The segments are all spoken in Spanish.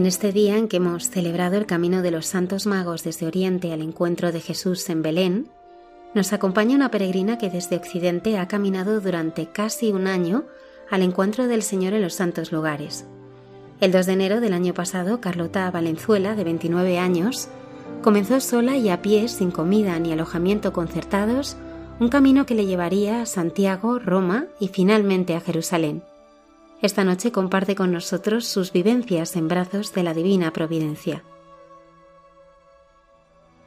En este día en que hemos celebrado el camino de los Santos Magos desde Oriente al encuentro de Jesús en Belén, nos acompaña una peregrina que desde Occidente ha caminado durante casi un año al encuentro del Señor en los santos lugares. El 2 de enero del año pasado, Carlota Valenzuela, de 29 años, comenzó sola y a pie, sin comida ni alojamiento concertados, un camino que le llevaría a Santiago, Roma y finalmente a Jerusalén. Esta noche comparte con nosotros sus vivencias en brazos de la Divina Providencia.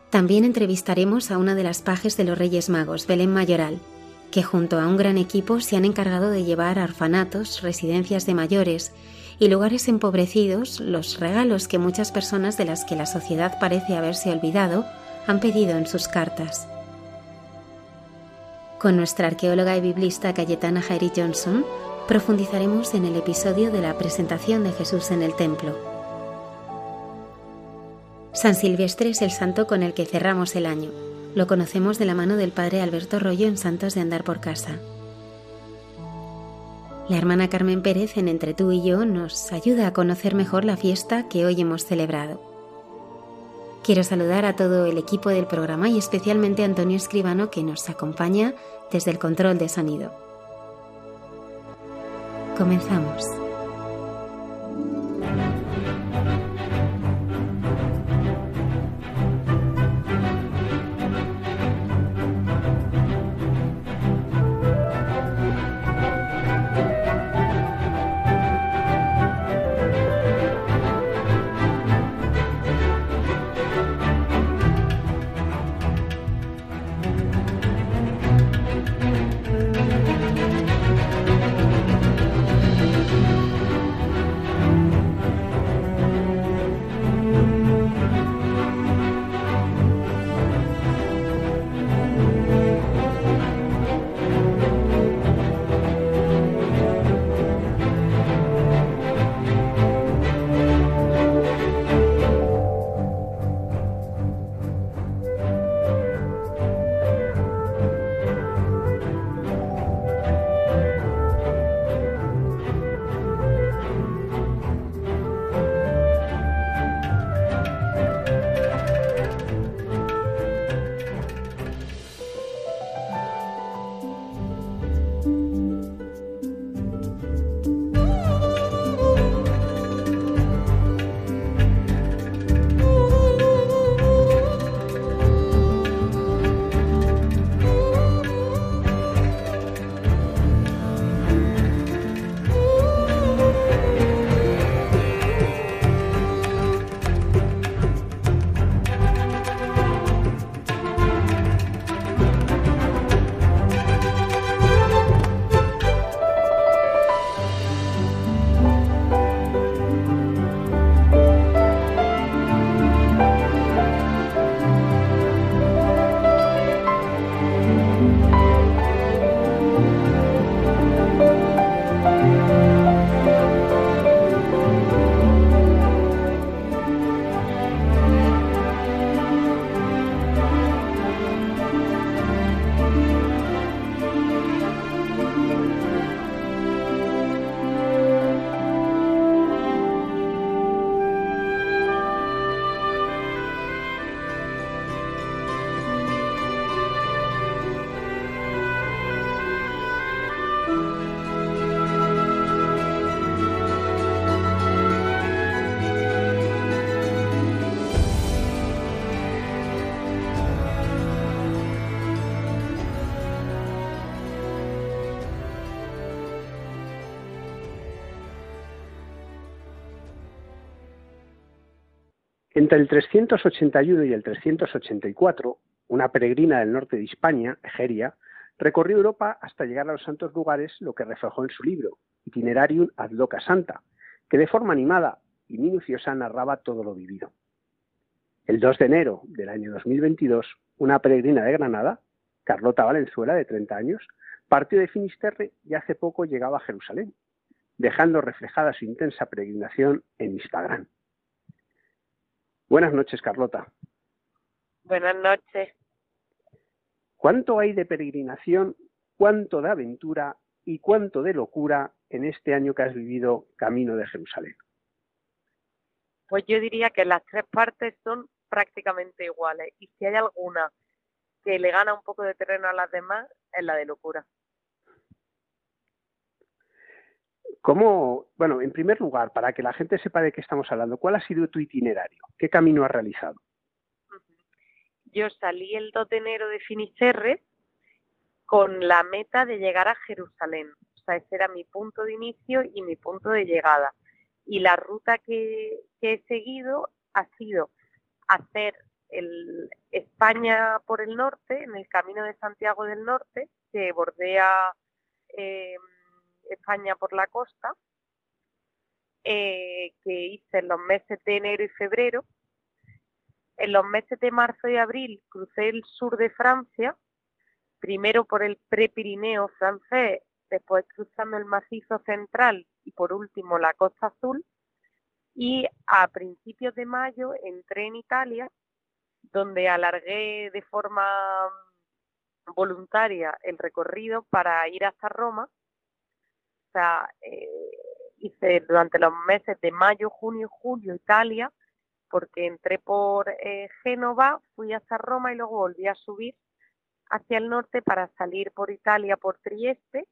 También entrevistaremos a una de las pajes de los Reyes Magos, Belén Mayoral, que junto a un gran equipo se han encargado de llevar a orfanatos, residencias de mayores y lugares empobrecidos los regalos que muchas personas de las que la sociedad parece haberse olvidado han pedido en sus cartas. Con nuestra arqueóloga y biblista Cayetana Jairi Johnson profundizaremos en el episodio de la presentación de Jesús en el templo. San Silvestre es el santo con el que cerramos el año. Lo conocemos de la mano del padre Alberto Rollo en Santos de Andar por Casa. La hermana Carmen Pérez en Entre tú y yo nos ayuda a conocer mejor la fiesta que hoy hemos celebrado. Quiero saludar a todo el equipo del programa y especialmente a Antonio Escribano que nos acompaña desde el control de sonido. Comenzamos. Entre el 381 y el 384, una peregrina del norte de España, Egeria, recorrió Europa hasta llegar a los santos lugares, lo que reflejó en su libro, Itinerarium ad loca santa, que de forma animada y minuciosa narraba todo lo vivido. El 2 de enero del año 2022, una peregrina de Granada, Carlota Valenzuela, de 30 años, partió de Finisterre y hace poco llegaba a Jerusalén, dejando reflejada su intensa peregrinación en Instagram. Buenas noches, Carlota. Buenas noches. ¿Cuánto hay de peregrinación, cuánto de aventura y cuánto de locura en este año que has vivido camino de Jerusalén? Pues yo diría que las tres partes son prácticamente iguales y si hay alguna que le gana un poco de terreno a las demás es la de locura. ¿Cómo, bueno, en primer lugar, para que la gente sepa de qué estamos hablando, ¿cuál ha sido tu itinerario? ¿Qué camino has realizado? Yo salí el 2 de enero de Finisterre con la meta de llegar a Jerusalén. O sea, ese era mi punto de inicio y mi punto de llegada. Y la ruta que, que he seguido ha sido hacer el España por el norte, en el camino de Santiago del Norte, que bordea eh, España por la costa, eh, que hice en los meses de enero y febrero. En los meses de marzo y abril crucé el sur de Francia, primero por el Prepirineo francés, después cruzando el macizo central y por último la costa azul y a principios de mayo entré en Italia, donde alargué de forma voluntaria el recorrido para ir hasta Roma. Sea, eh, hice durante los meses de mayo, junio julio Italia, porque entré por eh, Génova, fui hasta Roma y luego volví a subir hacia el norte para salir por Italia, por Trieste.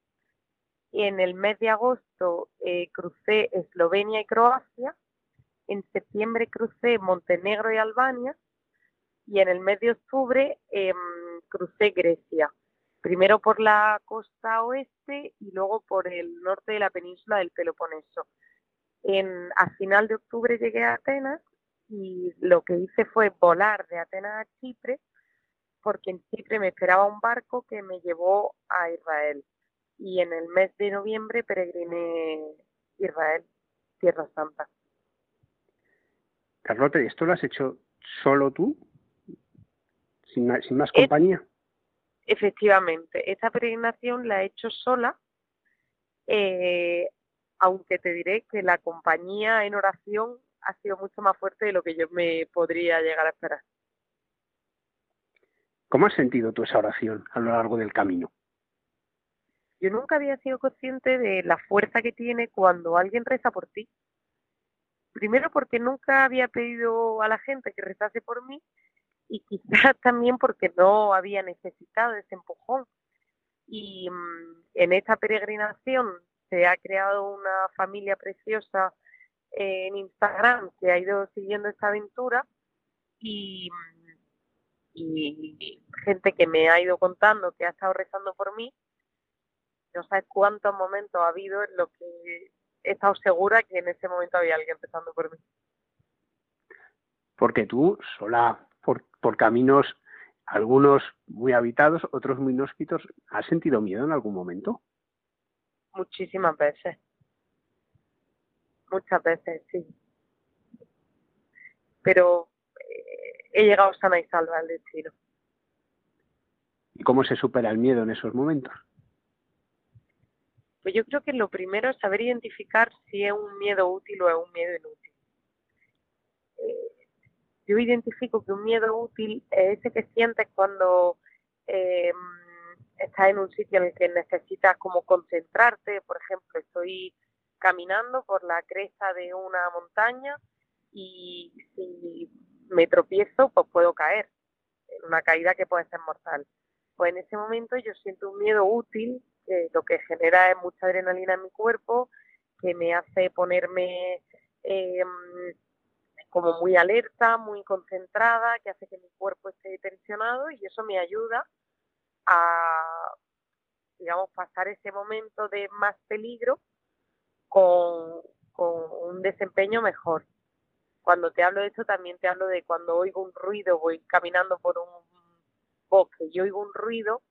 Y en el mes de agosto eh, crucé Eslovenia y Croacia. En septiembre crucé Montenegro y Albania. Y en el mes de octubre em, crucé Grecia, primero por la costa oeste y luego por el norte de la península del Peloponeso. En, a final de octubre llegué a Atenas y lo que hice fue volar de Atenas a Chipre porque en Chipre me esperaba un barco que me llevó a Israel y en el mes de noviembre peregriné Israel, Tierra Santa. Carlota, ¿y esto lo has hecho solo tú? ¿Sin, más compañía? Efectivamente, esta peregrinación la he hecho sola, eh, aunque te diré que la compañía en oración ha sido mucho más fuerte de lo que yo me podría llegar a esperar. ¿Cómo has sentido tú esa oración a lo largo del camino? Yo nunca había sido consciente de la fuerza que tiene cuando alguien reza por ti primero porque nunca había pedido a la gente que rezase por mí y quizás también porque no había necesitado ese empujón. Y mm, en esta peregrinación se ha creado una familia preciosa en Instagram que ha ido siguiendo esta aventura y, mm, y gente que me ha ido contando que ha estado rezando por mí. No sabes cuántos momentos ha habido en los que he estado segura que en ese momento había alguien empezando por mí. Porque tú, sola, por, por caminos, algunos muy habitados, otros muy inhóspitos, ¿has sentido miedo en algún momento? Muchísimas veces. Muchas veces, sí. Pero eh, he llegado sana y salva al destino. ¿Y cómo se supera el miedo en esos momentos? Pues yo creo que lo primero es saber identificar si es un miedo útil o es un miedo inútil. Eh, yo identifico que un miedo útil es ese que sientes cuando eh, estás en un sitio en el que necesitas como concentrarte. Por ejemplo, estoy caminando por la cresta de una montaña y si me tropiezo, pues puedo caer. En una caída que puede ser mortal. Pues en ese momento yo siento un miedo útil lo que genera es mucha adrenalina en mi cuerpo, que me hace ponerme em, como muy alerta, muy concentrada, que hace que mi cuerpo esté tensionado y eso me ayuda a, digamos, pasar ese momento de más peligro con, un desempeño mejor. cuando te hablo de esto también te hablo de cuando oigo un ruido, voy caminando por un bosque y oigo un ruido,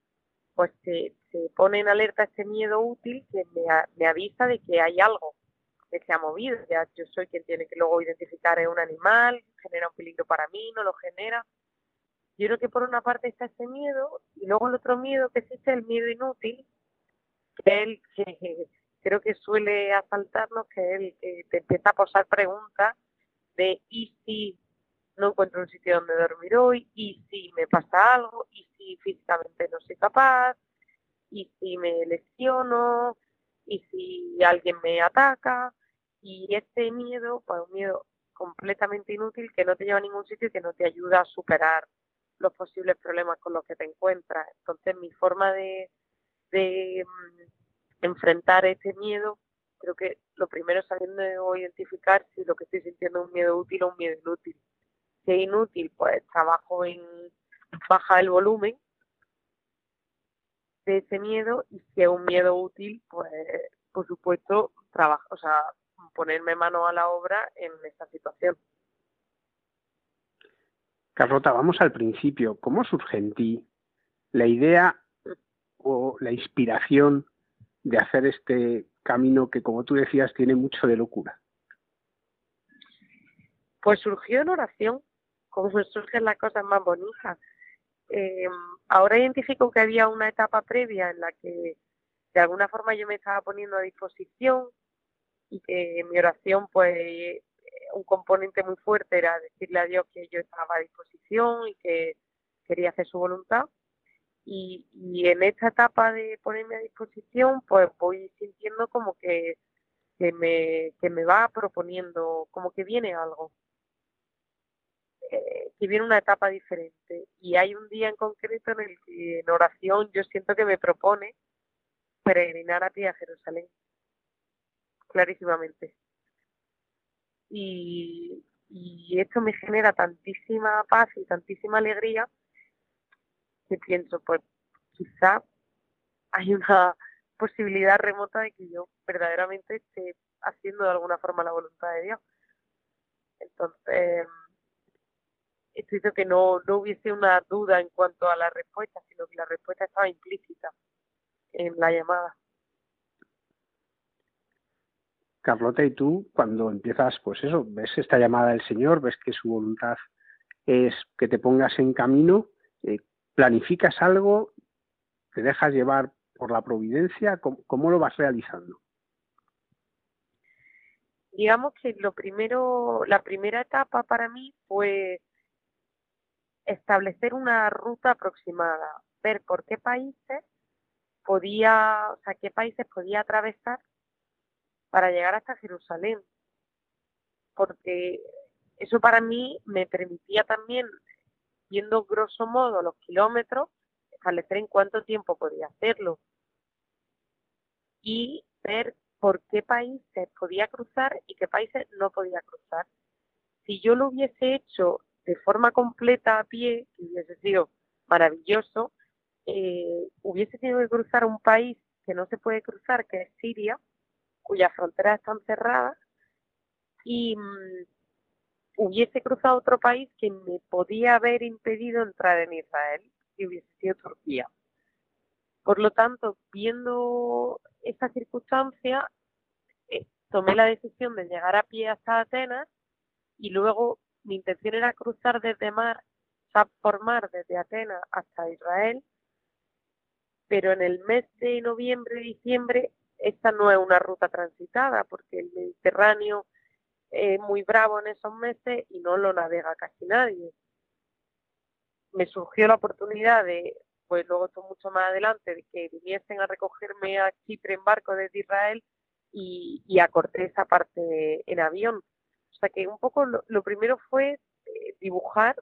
pues se, se pone en alerta este miedo útil que me, me avisa de que hay algo que se ha movido. Ya yo soy quien tiene que luego identificar es un animal, genera un peligro para mí, no lo genera. Yo creo que por una parte está ese miedo y luego el otro miedo que existe, el miedo inútil, que él que creo que suele asaltarnos, que el que te empieza a posar preguntas de ¿y si no encuentro un sitio donde dormir hoy? ¿y si me pasa algo? ¿y si físicamente no soy capaz? ¿y si me lesiono? ¿y si alguien me ataca? Y este miedo, pues un miedo completamente inútil que no te lleva a ningún sitio y que no te ayuda a superar los posibles problemas con los que te encuentras. Entonces mi forma de, de mm, enfrentar este miedo, creo que lo primero es sabiendo identificar si lo que estoy sintiendo es un miedo útil o un miedo inútil. Si es inútil, pues trabajo en bajar el volumen de ese miedo y si es un miedo útil, pues por supuesto trabajo, o sea, ponerme mano a la obra en esta situación. Carlota, vamos al principio. ¿Cómo surge en ti la idea o la inspiración de hacer este camino que, como tú decías, tiene mucho de locura? Pues surgió en oración, como surgen las cosas más bonitas. Eh, ahora identifico que había una etapa previa en la que de alguna forma yo me estaba poniendo a disposición y que mi oración, pues, un componente muy fuerte era decirle a Dios que yo estaba a disposición y que quería hacer su voluntad. Y, y en esta etapa de ponerme a disposición, pues voy sintiendo como que, que, me, que me va proponiendo, como que viene algo, eh, que viene una etapa diferente. Y hay un día en concreto en el que en oración yo siento que me propone peregrinar a ti a Jerusalén clarísimamente. Y, esto me genera tantísima paz y tantísima alegría que pienso, pues quizá hay una posibilidad remota de que yo verdaderamente esté haciendo de alguna forma la voluntad de Dios. Entonces, esto hizo que no, no hubiese una duda en cuanto a la respuesta, sino que la respuesta estaba implícita en la llamada. Carlota, y tú cuando empiezas, pues eso, ves esta llamada del Señor, ves que su voluntad es que te pongas en camino, eh, planificas algo, te dejas llevar por la providencia, ¿cómo, lo vas realizando? Digamos que lo primero, la primera etapa para mí fue establecer una ruta aproximada, ver por qué países podía, o sea, qué países podía atravesar para llegar hasta Jerusalén, porque eso para mí me permitía también, viendo grosso modo los kilómetros, establecer en cuánto tiempo podía hacerlo y ver por qué países podía cruzar y qué países no podía cruzar. Si yo lo hubiese hecho de forma completa a pie, que hubiese sido maravilloso, eh, hubiese tenido que cruzar un país que no se puede cruzar, que es Siria, cuyas fronteras están cerradas, y mm, hubiese cruzado otro país que me podía haber impedido entrar en Israel, si hubiese sido Turquía. Por lo tanto, viendo esta circunstancia, eh, tomé la decisión de llegar a pie hasta Atenas y luego mi intención era cruzar desde mar, por mar desde Atenas hasta Israel, pero en el mes de noviembre, diciembre, esta no es una ruta transitada porque el Mediterráneo es muy bravo en esos meses y no lo navega casi nadie. Me surgió la oportunidad de, pues luego esto mucho más adelante, de que viniesen a recogerme a Chipre en barco desde Israel y, y acorté esa parte en avión. O sea que un poco lo, primero fue eh, dibujar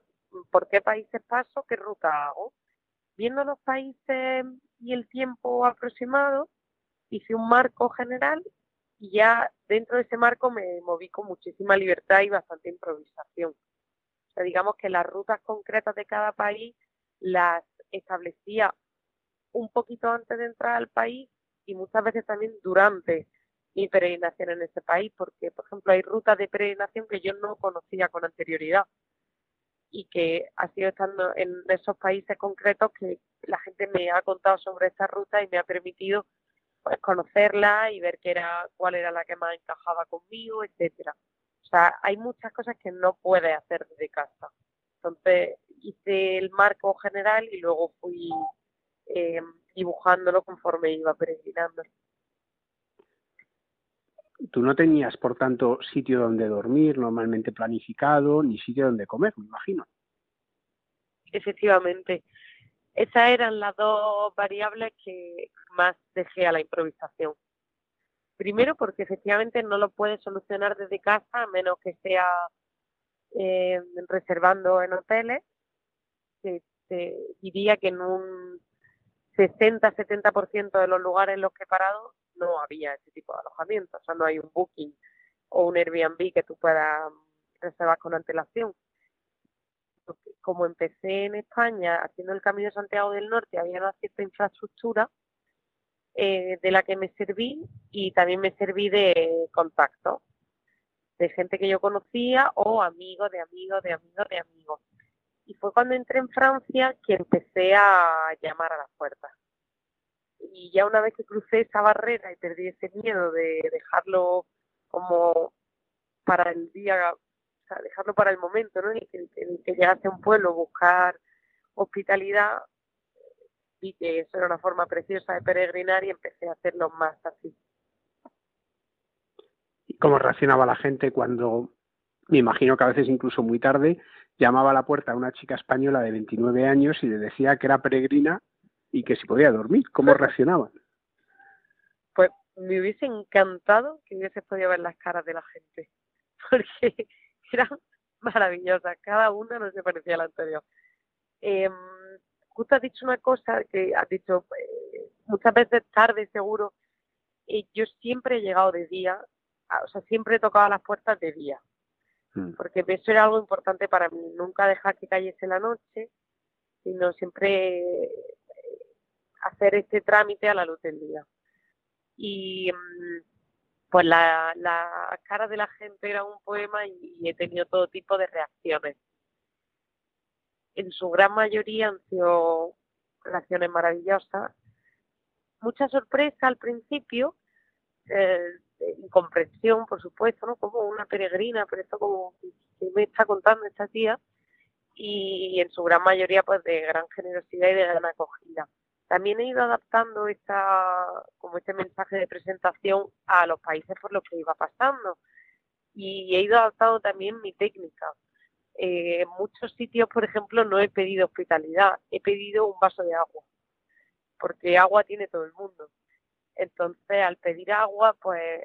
por qué países paso, qué ruta hago. Viendo los países y el tiempo aproximado, hice un marco general y ya dentro de ese marco me moví con muchísima libertad y bastante improvisación. O sea, digamos que las rutas concretas de cada país las establecía un poquito antes de entrar al país y muchas veces también durante. mi peregrinación en ese país, porque, por ejemplo, hay rutas de peregrinación que yo no conocía con anterioridad y que ha sido estando en esos países concretos que la gente me ha contado sobre esta ruta y me ha permitido pues conocerla y ver qué era cuál era la que más encajaba conmigo, etcétera. O sea, hay muchas cosas que no puedes hacer desde casa. Entonces hice el marco general y luego fui eh, dibujándolo conforme iba peregrinando. Tú no tenías, por tanto, sitio donde dormir normalmente planificado, ni sitio donde comer, me imagino. Efectivamente. Esas eran las dos variables que más dejé a la improvisación. Primero, porque efectivamente no lo puedes solucionar desde casa, a menos que sea eh, reservando en hoteles. te diría que en un 60-70% de los lugares en los que he parado no había ese tipo de alojamiento. O sea, no hay un booking o un Airbnb que tú puedas reservar con antelación. Como empecé en España haciendo el Camino de Santiago del Norte, había una cierta infraestructura eh, de la que me serví y también me serví de contacto, de gente que yo conocía o amigos de amigos de amigos de amigos. Y fue cuando entré en Francia que empecé a llamar a las puertas y ya una vez que crucé esa barrera y perdí ese miedo de dejarlo como para el día, sea, dejarlo para el momento, ¿no? En el que, llegase a un pueblo, buscar hospitalidad, vi que eso era una forma preciosa de peregrinar y empecé a hacerlo más así. ¿Y cómo reaccionaba la gente cuando, me imagino que a veces incluso muy tarde, llamaba a la puerta a una chica española de 29 años y le decía que era peregrina y que si podía dormir, ¿cómo reaccionaban? Pues me hubiese encantado que hubiese podido ver las caras de la gente, porque eran maravillosas, cada una no se parecía a la anterior. Eh, justo has dicho una cosa que has dicho eh, muchas veces tarde, seguro. yo siempre he llegado de día, o sea, siempre he tocado las puertas de día, mm. porque eso era algo importante para mí, nunca dejar que cayese la noche, sino siempre hacer este trámite a la luz del día. Y mm, pues la, la cara de la gente era un poema y, he tenido todo tipo de reacciones. En su gran mayoría han sido reacciones maravillosas. Mucha sorpresa al principio, eh, incomprensión, por supuesto, ¿no? Como una peregrina, pero esto como que me está contando esta tía, y en su gran mayoría pues de gran generosidad y de gran acogida. También he ido adaptando esta, como este mensaje de presentación a los países por los que iba pasando. Y he ido adaptando también mi técnica. Eh, en muchos sitios, por ejemplo, no he pedido hospitalidad, he pedido un vaso de agua, porque agua tiene todo el mundo. Entonces, al pedir agua, pues,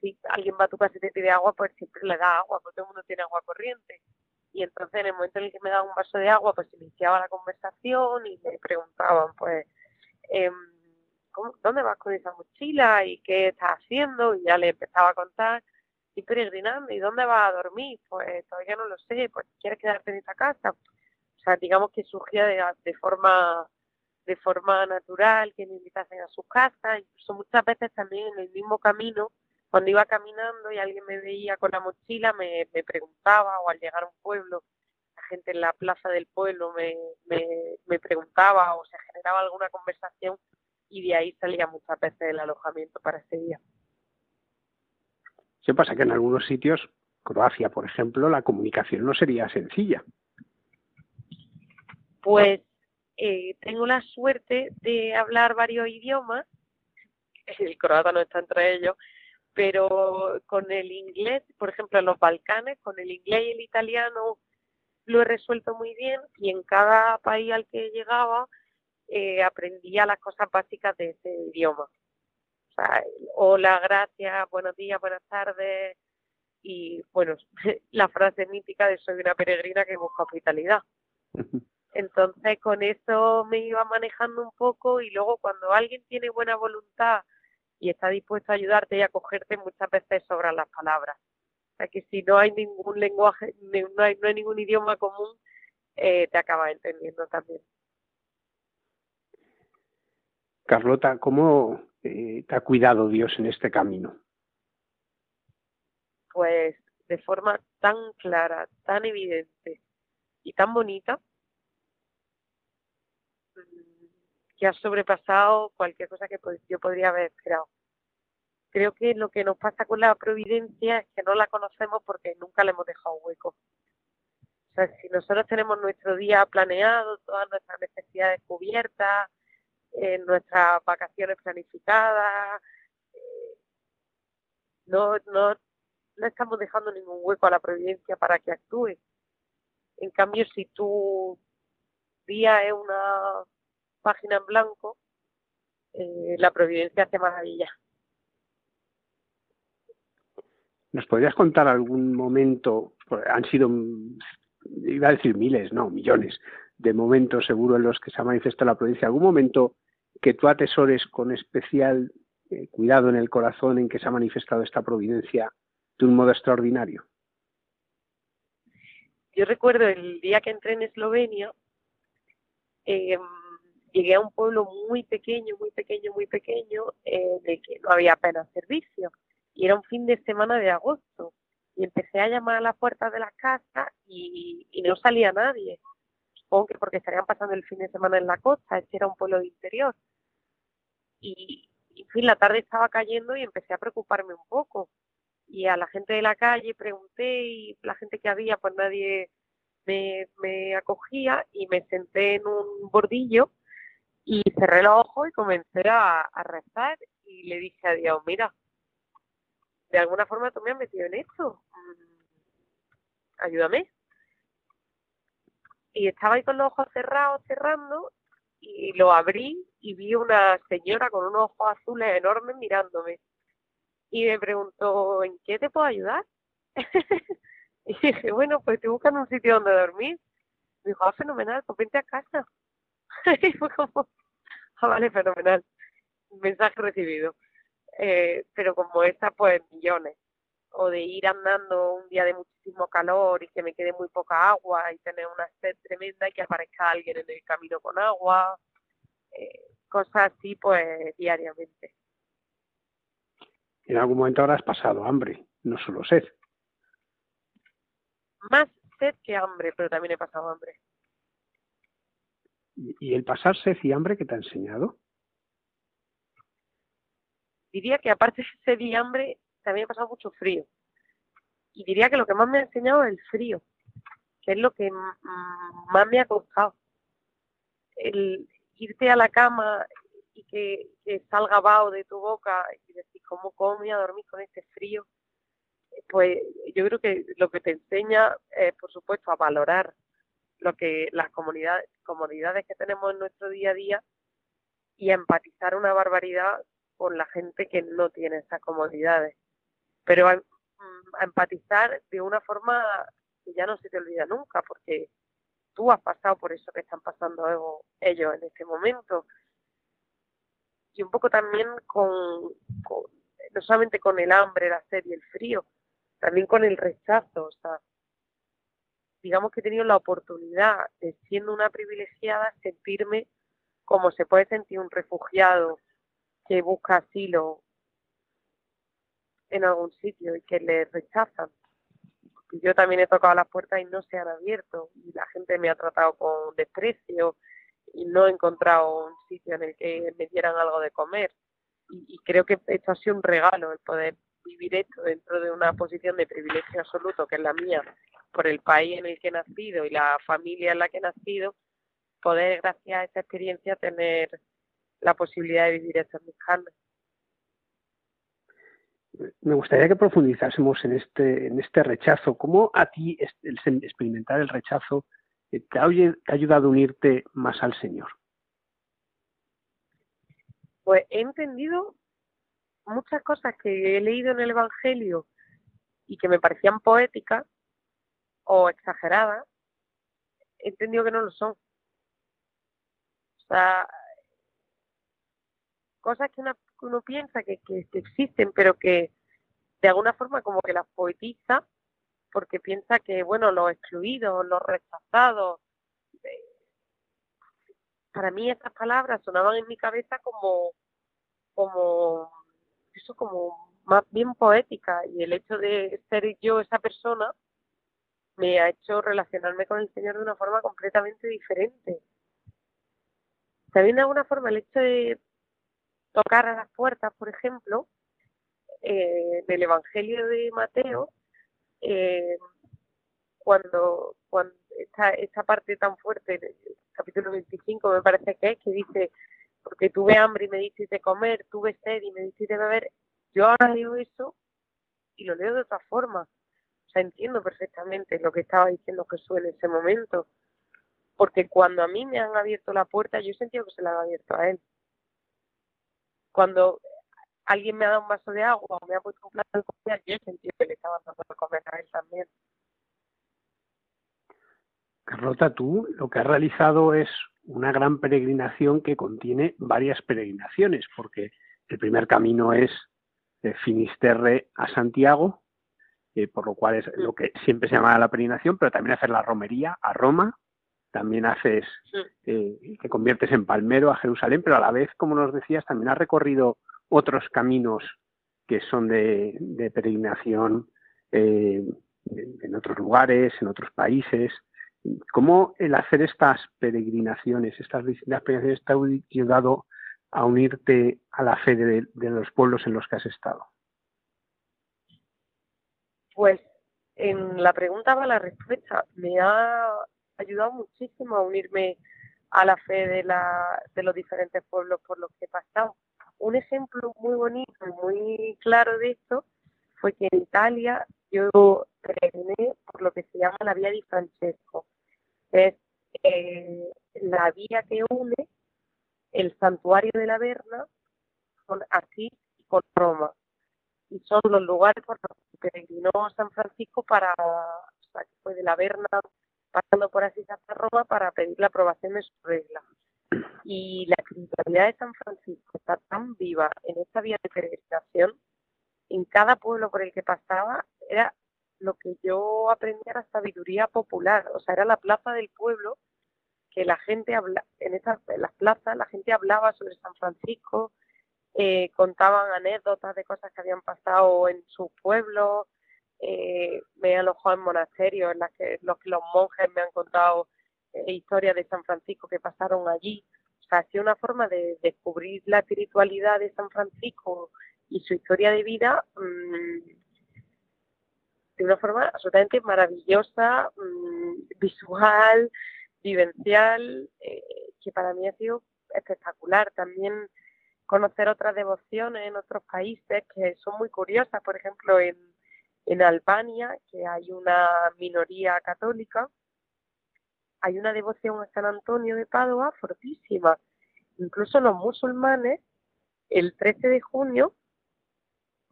si alguien va a tu casa y te pide agua, pues siempre le da agua, porque todo el mundo tiene agua corriente y entonces en el momento en el que me daban un vaso de agua, pues iniciaba la conversación y me preguntaban, pues, eh, ¿dónde vas con esa mochila y qué estás haciendo? Y ya le empezaba a contar, y peregrinando, ¿y dónde vas a dormir? Pues todavía no lo sé, pues ¿quieres quedarte en esa casa? O sea, digamos que surgía de, de forma de forma natural, que me invitasen a su casa, incluso muchas veces también en el mismo camino cuando iba caminando y alguien me veía con la mochila, me, preguntaba, o al llegar a un pueblo, la gente en la plaza del pueblo me, me, preguntaba o se generaba alguna conversación y de ahí salía muchas veces el alojamiento para ese día. Se pasa que en algunos sitios, Croacia, por ejemplo, la comunicación no sería sencilla. Pues eh, tengo la suerte de hablar varios idiomas, el croata no está entre ellos, pero con el inglés, por ejemplo, en los Balcanes, con el inglés y el italiano lo he resuelto muy bien y en cada país al que llegaba eh, aprendía las cosas básicas de ese idioma. O sea, hola, gracias, buenos días, buenas tardes y, bueno, la frase mítica de soy una peregrina que busca hospitalidad. Entonces, con eso me iba manejando un poco y luego cuando alguien tiene buena voluntad y está dispuesto a ayudarte y a cogerte, muchas veces sobran las palabras. O sea que si no hay ningún lenguaje, no hay, no hay ningún idioma común, eh, te acabas entendiendo también. Carlota, ¿cómo, eh, te ha cuidado Dios en este camino? Pues de forma tan clara, tan evidente y tan bonita, mm, que ha sobrepasado cualquier cosa que yo podría haber esperado. Creo que lo que nos pasa con la providencia es que no la conocemos porque nunca le hemos dejado hueco. O sea, si nosotros tenemos nuestro día planeado, todas nuestras necesidades cubiertas, eh, nuestras vacaciones planificadas, eh, no, no, no estamos dejando ningún hueco a la providencia para que actúe. En cambio, si tu día es una página en blanco, eh, la providencia hace maravilla. ¿Nos podrías contar algún momento? Pues, han sido iba a decir miles, no, millones de momentos seguro en los que se ha manifestado la provincia. ¿Algún momento que tú atesores con especial eh, cuidado en el corazón en que se ha manifestado esta providencia de un modo extraordinario? Yo recuerdo el día que entré en Eslovenia, em, llegué a un pueblo muy pequeño, muy pequeño, muy pequeño, eh, de que no había apenas servicio. Y era un fin de semana de agosto y empecé a llamar a las puertas de las casas y, no salía nadie. Supongo que porque estarían pasando el fin de semana en la costa, este era un pueblo de interior. Y, en fin, la tarde estaba cayendo y empecé a preocuparme un poco. Y a la gente de la calle pregunté y la gente que había, pues nadie me, me acogía y me senté en un bordillo y cerré los ojos y comencé a, a rezar y le dije a Dios, mira, de alguna forma tú me has metido en esto. Mm, ayúdame. Y estaba ahí con los ojos cerrados, cerrando, y lo abrí y vi una señora con unos ojos azules enormes mirándome. Y me preguntó, ¿en qué te puedo ayudar? y dije, bueno, pues estoy buscando un sitio donde dormir. Me dijo, ah, fenomenal, pues vente a casa. y fue como, ah, vale, fenomenal. Mensaje recibido. Eh, pero como esta, pues millones. O de ir andando un día de muchísimo calor y que me quede muy poca agua y tener una sed tremenda y que aparezca alguien en el camino con agua. Eh, cosas así, pues diariamente. En algún momento habrás pasado hambre, no solo sed. Más sed que hambre, pero también he pasado hambre. ¿Y el pasar sed y hambre que te ha enseñado? diría que aparte de ese hambre, también he pasado mucho frío. Y diría que lo que más me ha enseñado es el frío, que es lo que más me ha costado. El irte a la cama y que, salga vaho de tu boca y decir, ¿cómo, ¿cómo voy a dormir con este frío? Pues yo creo que lo que te enseña es, por supuesto, a valorar lo que las comodidades que tenemos en nuestro día a día y empatizar una barbaridad con la gente que no tiene esas comodidades. Pero a, mm, empatizar de una forma que ya no se te olvida nunca, porque tú has pasado por eso que están pasando ellos en este momento. Y un poco también con, no solamente con el hambre, la sed y el frío, también con el rechazo. O sea, digamos que he tenido la oportunidad de, siendo una privilegiada, sentirme como se puede sentir un refugiado que busca asilo en algún sitio y que le rechazan. Yo también he tocado las puertas y no se han abierto y la gente me ha tratado con desprecio y no he encontrado un sitio en el que me dieran algo de comer. Y, creo que esto ha sido un regalo, el poder vivir esto dentro de una posición de privilegio absoluto, que es la mía, por el país en el que he nacido y la familia en la que he nacido, poder, gracias a esa experiencia, tener la posibilidad de vivir estas mis Me gustaría que profundizásemos en este, en este rechazo. ¿Cómo a ti el experimentar el rechazo eh, te ha, ayudado a unirte más al Señor? Pues he entendido muchas cosas que he leído en el Evangelio y que me parecían poéticas o exageradas, he entendido que no lo son. O sea, cosas que, uno piensa que, existen, pero que de alguna forma como que las poetiza porque piensa que, bueno, los excluidos, los rechazados, eh, para mí esas palabras sonaban en mi cabeza como, como, eso como más bien poética y el hecho de ser yo esa persona me ha hecho relacionarme con el Señor de una forma completamente diferente. También de alguna forma el hecho de tocar a las puertas, por ejemplo, eh, del Evangelio de Mateo, eh, cuando, cuando esta, esta parte tan fuerte, del capítulo 25 me parece que es, que dice, porque tuve hambre y me diste comer, tuve sed y me diste beber, yo ahora leo eso y lo leo de otra forma. O sea, entiendo perfectamente lo que estaba diciendo Jesús en ese momento. Porque cuando a mí me han abierto la puerta, yo he sentido que se la han abierto a él. Cuando alguien me ha dado un vaso de agua o me ha puesto un plato de comida, yo he sentido que le estaban dando de comer a él también. Carlota, tú lo que has realizado es una gran peregrinación que contiene varias peregrinaciones, porque el primer camino es de Finisterre a Santiago, eh, por lo cual es lo que siempre se llama la peregrinación, pero también hacer la romería a Roma, también haces, eh, que conviertes en palmero a Jerusalén, pero a la vez, como nos decías, también has recorrido otros caminos que son de, peregrinación eh, en otros lugares, en otros países. ¿Cómo el hacer estas peregrinaciones, estas distintas peregrinaciones, te ha ayudado a unirte a la fe de, los pueblos en los que has estado? Pues en la pregunta va la respuesta. Me ha ayudado muchísimo a unirme a la fe de, los diferentes pueblos por los que he pasado. Un ejemplo muy bonito muy claro de esto fue que en Italia yo peregriné por lo que se llama la Vía di Francesco. Es eh, la vía que une el santuario de la Verna con Asís y con Roma. Y son los lugares por los que peregrinó San Francisco para, o sea, que fue de la Verna pasando por Asís hasta Roma para pedir la aprobación de su regla. Y la espiritualidad de San Francisco está tan viva en esta vía de peregrinación, en cada pueblo por el que pasaba, era lo que yo aprendía la sabiduría popular, o sea, era la plaza del pueblo que la gente habla, en, esas, las plazas la gente hablaba sobre San Francisco, eh, contaban anécdotas de cosas que habían pasado en su pueblo, eh, me he alojado en monasterios en las que los, los monjes me han contado eh, historias de San Francisco que pasaron allí. O sea, ha sido una forma de descubrir la espiritualidad de San Francisco y su historia de vida mm, de una forma absolutamente maravillosa, mm, visual, vivencial, eh, que para mí ha sido espectacular. También conocer otras devociones en otros países que son muy curiosas, por ejemplo, en, en Albania, que hay una minoría católica, hay una devoción a San Antonio de Padua fortísima. Incluso los musulmanes, el 13 de junio,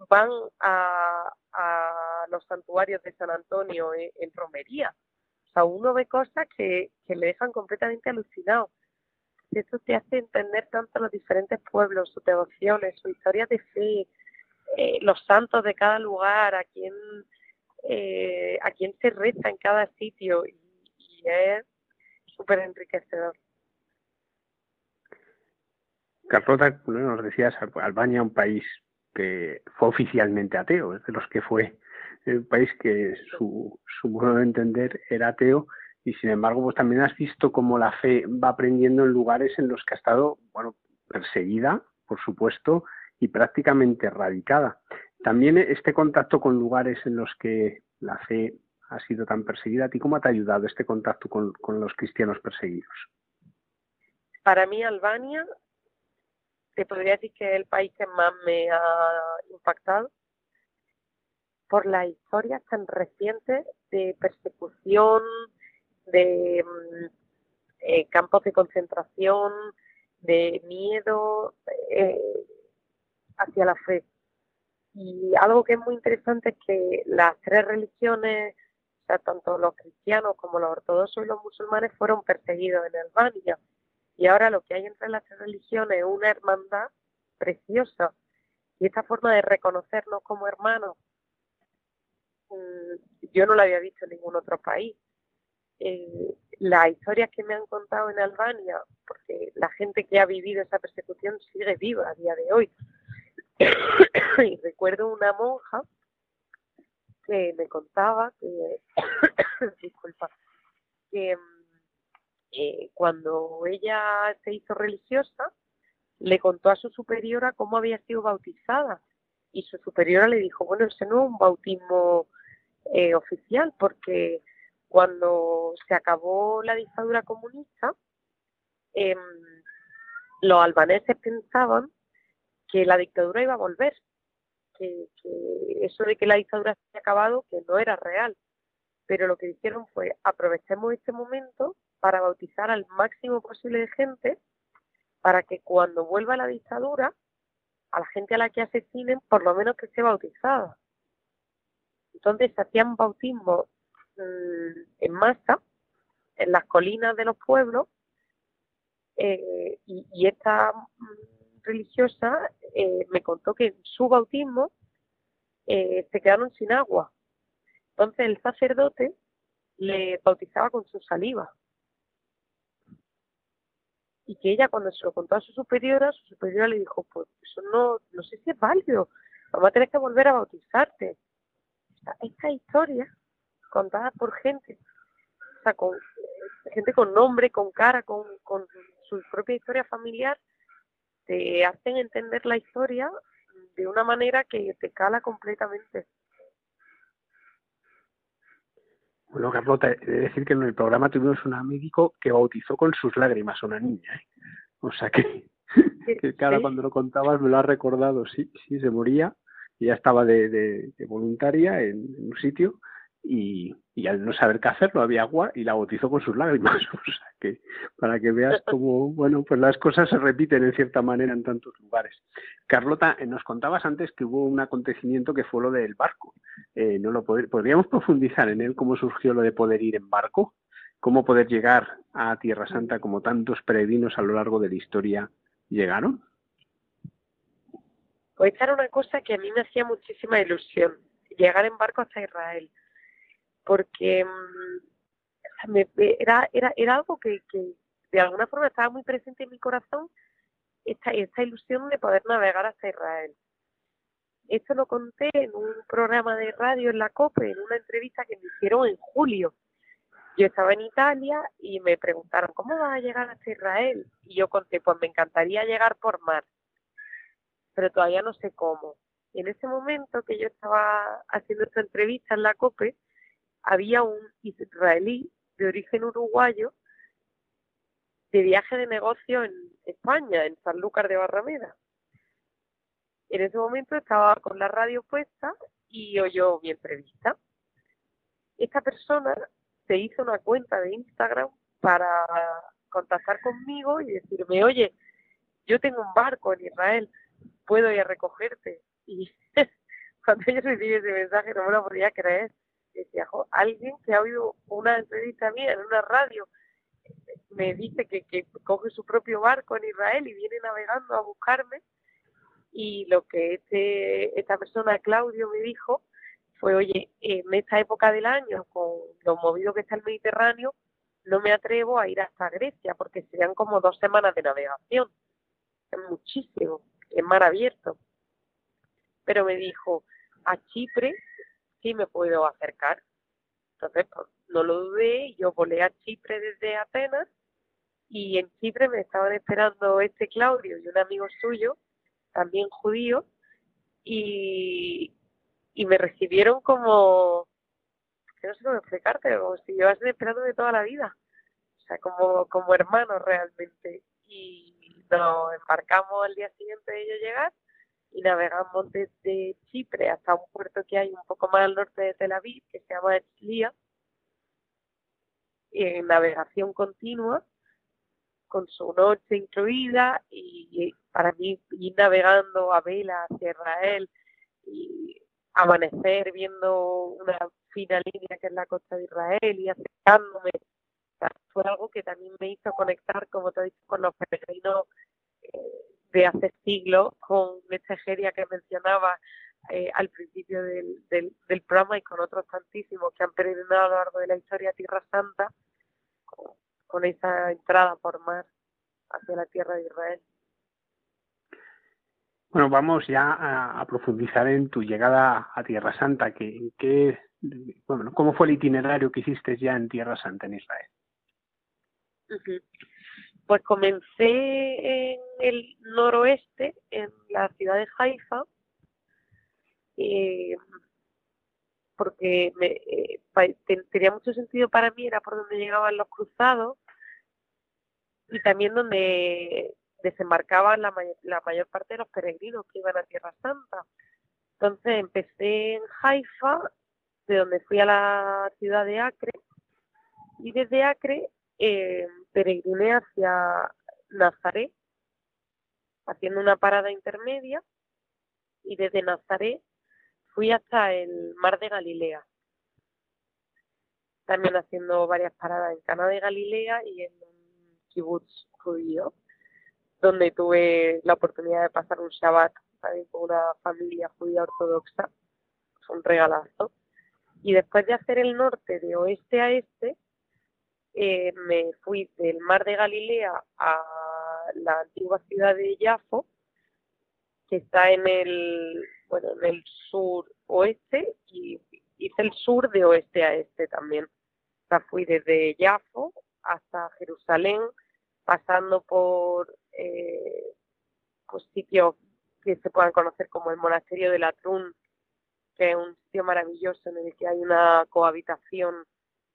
van a, a los santuarios de San Antonio en romería o sea, uno ve cosas que, que le dejan completamente alucinado. Eso te hace entender tanto los diferentes pueblos, sus devociones, su historia de fe, eh, los santos de cada lugar, a quién, eh, a quién se reza en cada sitio. Y, es súper enriquecedor. Carlota, nos decías, Albania, un país que fue oficialmente ateo, es de los que fue un país que su, su modo de entender era ateo y sin embargo pues también has visto cómo la fe va aprendiendo en lugares en los que ha estado bueno perseguida por supuesto y prácticamente erradicada. También este contacto con lugares en los que la fe ha sido tan perseguida a ti cómo te ha ayudado este contacto con, con los cristianos perseguidos para mí Albania te podría decir que es el país que más me ha impactado por las historias tan recientes de persecución, de mm, eh, campos de concentración, de miedo eh, hacia la fe. Y algo que es muy interesante es que las tres religiones, o sea, tanto los cristianos como los ortodoxos y los musulmanes, fueron perseguidos en Albania. Y ahora lo que hay entre las tres religiones es una hermandad preciosa. Y esta forma de reconocernos como hermanos yo no la había visto en ningún otro país. Eh, las historias que me han contado en Albania, porque la gente que ha vivido esa persecución sigue viva a día de hoy. recuerdo una monja que me contaba que, disculpa, que eh, cuando ella se hizo religiosa, le contó a su superiora cómo había sido bautizada. Y su superiora le dijo, bueno, ese no es un bautismo eh, oficial, porque cuando se acabó la dictadura comunista, em, los albaneses pensaban que la dictadura iba a volver, que, eso de que la dictadura se había acabado, que no era real. Pero lo que hicieron fue aprovechemos este momento para bautizar al máximo posible de gente para que cuando vuelva la dictadura, a la gente a la que asesinen, por lo menos que esté bautizada. Entonces hacían bautismos mm, en masa en las colinas de los pueblos eh, y, esta mm, religiosa eh, me contó que en su bautismo eh, se quedaron sin agua. Entonces el sacerdote le bautizaba con su saliva y que ella cuando se lo contó a su superiora, su superiora le dijo, pues eso no, no sé si es válido, vamos a tener que volver a bautizarte. Esta historia contada por gente, o sea, con gente con nombre, con cara, con, con su propia historia familiar, te hacen entender la historia de una manera que te cala completamente. Bueno, Carlota, he de decir que en el programa tuvimos una médico que bautizó con sus lágrimas a una niña. ¿eh? O sea que, que cada cuando lo contabas me lo has recordado. Sí, sí, se moría. Ya estaba de, voluntaria en, un sitio y, y, al no saber qué hacer no había agua y la bautizó con sus lágrimas. O sea que para que veas cómo, bueno, pues las cosas se repiten en cierta manera en tantos lugares. Carlota, eh, nos contabas antes que hubo un acontecimiento que fue lo del barco. Eh, ¿no lo ¿Podríamos profundizar en él cómo surgió lo de poder ir en barco? ¿Cómo poder llegar a Tierra Santa como tantos peregrinos a lo largo de la historia llegaron? Pues esta era una cosa que a mí me hacía muchísima ilusión, llegar en barco hasta Israel, porque mm, era, era, era algo que, que de alguna forma estaba muy presente en mi corazón, esta, esta ilusión de poder navegar hasta Israel. Esto lo conté en un programa de radio en la COPE, en una entrevista que me hicieron en julio. Yo estaba en Italia y me preguntaron, ¿cómo vas a llegar hasta Israel? Y yo conté, pues me encantaría llegar por mar, pero todavía no sé cómo. En ese momento que yo estaba haciendo esta entrevista en la COPE, había un israelí de origen uruguayo de viaje de negocio en España, en Sanlúcar de Barrameda. En ese momento estaba con la radio puesta y oyó mi entrevista. Esta persona se hizo una cuenta de Instagram para contactar conmigo y decirme, oye, yo tengo un barco en Israel, puedo ir a recogerte. Y cuando yo recibí ese mensaje no me lo podía creer. Decía, alguien que ha oído una entrevista mía en una radio me dice que, que coge su propio barco en Israel y viene navegando a buscarme. Y lo que este, esta persona, Claudio, me dijo fue, oye, en esta época del año, con lo movido que está el Mediterráneo, no me atrevo a ir hasta Grecia porque serían como dos semanas de navegación. Es muchísimo, es mar abierto. Pero me dijo, a Chipre sí me puedo acercar. Entonces, pues, no lo dudé, yo volé a Chipre desde Atenas y en Chipre me estaban esperando este Claudio y un amigo suyo, también judío, y, y me recibieron como, que no sé cómo explicarte, como si llevasen esperándome toda la vida, o sea, como, como hermanos realmente. Y nos embarcamos al día siguiente de ellos llegar y navegamos desde Chipre hasta un puerto que hay un poco más al norte de Tel Aviv, que se llama Etzlia, en navegación continua, con su noche incluida, y para mí ir navegando a vela hacia Israel y amanecer viendo una fina línea que es la costa de Israel y acercándome. Fue algo que también me hizo conectar, como te he dicho, con los peregrinos eh, de hace siglos, con esta Egeria que mencionaba eh, al principio del, programa y con otros tantísimos que han peregrinado a lo largo de la historia a Tierra Santa, con, con esa entrada por mar hacia la tierra de Israel. Bueno, vamos ya a, profundizar en tu llegada a Tierra Santa. Que, que, bueno, ¿Cómo fue el itinerario que hiciste ya en Tierra Santa, en Israel? Pues comencé en el noroeste, en la ciudad de Haifa, eh, porque me, eh, tenía mucho sentido para mí, era por donde llegaban los cruzados y también donde desembarcaban la, la mayor parte de los peregrinos que iban a Tierra Santa. Entonces empecé en Haifa, de donde fui a la ciudad de Acre, y desde Acre eh, peregriné hacia Nazaret, haciendo una parada intermedia, y desde Nazaret fui hasta el mar de Galilea, también haciendo varias paradas en Cana de Galilea y en un kibutz judío, donde tuve la oportunidad de pasar un Shabbat también con una familia judía ortodoxa, un regalazo. Y después de hacer el norte de oeste a este, eh, me fui del mar de Galilea a la antigua ciudad de Yafo, que está en el, bueno, en el sur oeste y hice el sur de oeste a este también. O sea, fui desde Yafo hasta Jerusalén, pasando por eh, pues, sitios que se puedan conocer como el monasterio de Latrun, que es un sitio maravilloso en el que hay una cohabitación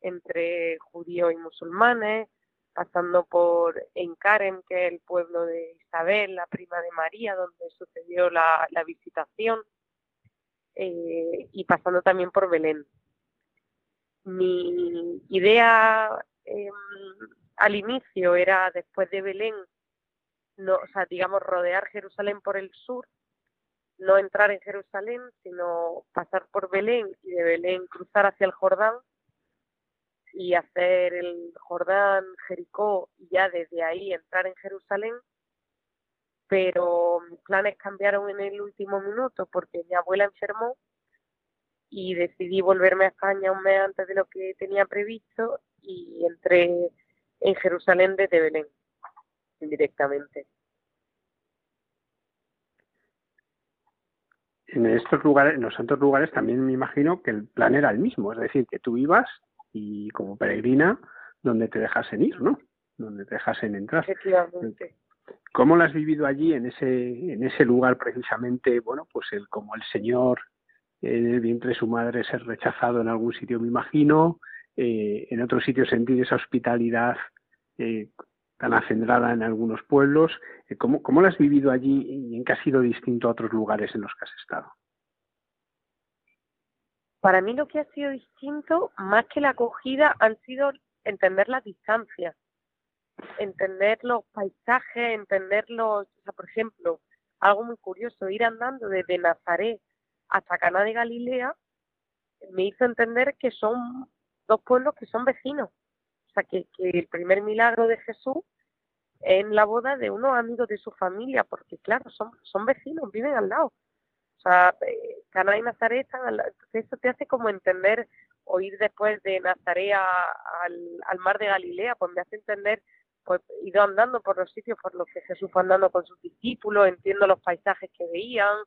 entre judíos y musulmanes, pasando por Encarem, que es el pueblo de Isabel, la prima de María, donde sucedió la, visitación, eh, y pasando también por Belén. Mi idea em, al inicio era, después de Belén, no, o sea, digamos, rodear Jerusalén por el sur, no entrar en Jerusalén, sino pasar por Belén y de Belén cruzar hacia el Jordán y hacer el Jordán, Jericó y ya desde ahí entrar en Jerusalén. Pero mis planes cambiaron en el último minuto porque mi abuela enfermó y decidí volverme a España un mes antes de lo que tenía previsto y entré en Jerusalén desde Belén directamente. En estos lugares, en los santos lugares, también me imagino que el plan era el mismo, es decir, que tú ibas y como peregrina donde te dejasen ir, ¿no? Donde te dejasen entrar. Efectivamente. ¿Cómo lo has vivido allí en ese en ese lugar precisamente, bueno, pues el como el Señor en el vientre de su madre ser rechazado en algún sitio, me imagino, eh, en otros sitios sentir esa hospitalidad eh, tan acendrada en algunos pueblos. Eh, ¿Cómo, ¿Cómo lo has vivido allí y en qué ha sido distinto a otros lugares en los que has estado? Para mí lo que ha sido distinto, más que la acogida, han sido entender las distancias, entender los paisajes, entender los, o sea, por ejemplo, algo muy curioso, ir andando desde Nazaret hasta Cana de Galilea, me hizo entender que son dos pueblos que son vecinos. O sea, que, que el primer milagro de Jesús en la boda de unos amigos de su familia, porque claro, son, son vecinos, viven al lado. Sea, eh, Cana y Nazaret eso te hace como entender o ir después de Nazaret al, mar de Galilea, pues me hace entender, pues ido andando por los sitios por los que Jesús fue andando con sus discípulos, entiendo los paisajes que veían,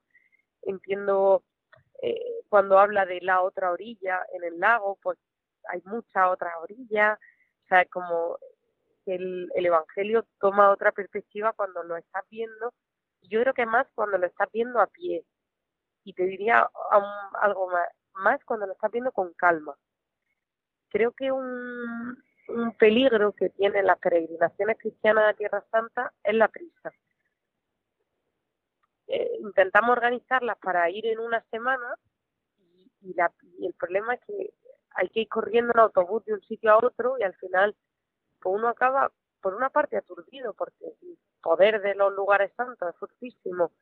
entiendo eh, cuando habla de la otra orilla en el lago, pues hay muchas otras orillas, o sea, como el, el Evangelio toma otra perspectiva cuando lo estás viendo, yo creo que más cuando lo estás viendo a pie, y te diría algo más, cuando lo estás viendo con calma. Creo que un, un peligro que tienen las peregrinaciones cristianas a Tierra Santa es la prisa. Eh, intentamos organizarlas para ir en una semana y, la, y el problema es que hay que ir corriendo en autobús de un sitio a otro y al final pues uno acaba por una parte aturdido porque el poder de los lugares santos es fortísimo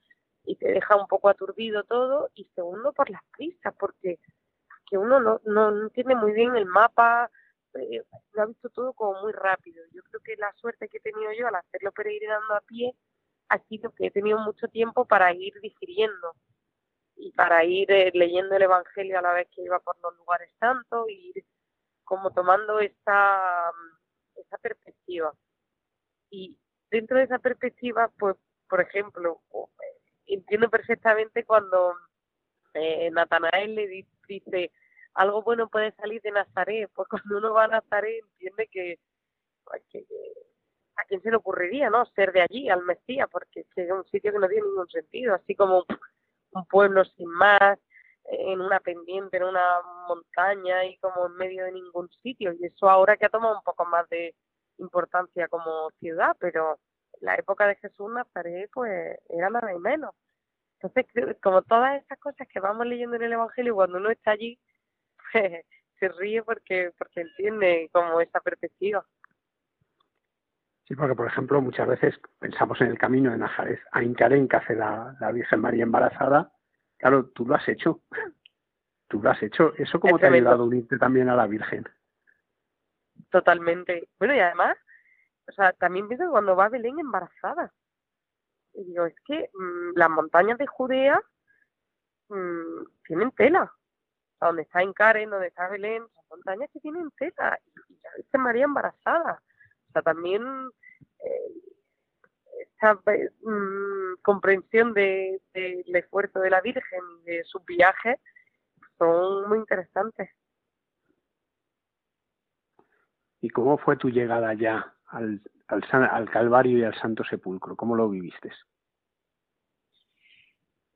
y te deja un poco aturdido todo y segundo por las prisas porque que uno no, no, entiende muy bien el mapa eh, lo ha visto todo como muy rápido. Yo creo que la suerte que he tenido yo al hacerlo peregrinando a pie ha sido que he tenido mucho tiempo para ir digiriendo y para ir eh, leyendo el evangelio a la vez que iba por los lugares santos y ir como tomando esa esa perspectiva. Y dentro de esa perspectiva pues por ejemplo entiendo perfectamente cuando eh, Natanael le dice algo bueno puede salir de Nazaret, pues cuando uno va a Nazaret entiende que, pues, a quién se le ocurriría, ¿no? Ser de allí, al Mesías, porque es un sitio que no tiene ningún sentido, así como un pueblo sin más, en una pendiente, en una montaña y como en medio de ningún sitio. Y eso ahora que ha tomado un poco más de importancia como ciudad, pero la época de Jesús Nazaret pues era nada y menos. Entonces, como todas esas cosas que vamos leyendo en el Evangelio, cuando uno está allí, pues, se ríe porque, porque entiende como esa perspectiva. Sí, porque por ejemplo muchas veces pensamos en el camino de Nazaret, a Incarén que hace la, la Virgen María embarazada, claro, tú lo has hecho, tú lo has hecho, ¿eso cómo te ha ayudado a unirte también a la Virgen? Totalmente. Bueno, y además, o sea, también pienso cuando va Belén embarazada. Y digo, es que mm, las montañas de Judea mmm, tienen tela. O sea, donde está Incaren, donde está Belén, son montañas que tienen tela. Y, ya viste María embarazada. O sea, también eh, esta mm, comprensión del de, esfuerzo de la Virgen y de sus viajes son muy interesantes. ¿Y cómo fue tu llegada ya al, al, Calvario y al Santo Sepulcro? ¿Cómo lo viviste?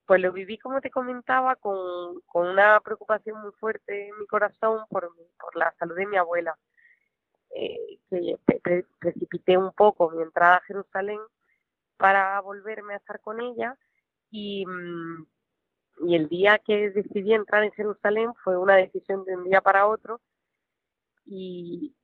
Pues lo viví, como te comentaba, con, una preocupación muy fuerte en mi corazón por, por la salud de mi abuela. Eh, que precipité un poco mi entrada a Jerusalén para volverme a estar con ella y, mm, y el día que decidí entrar en Jerusalén fue una decisión de un día para otro y,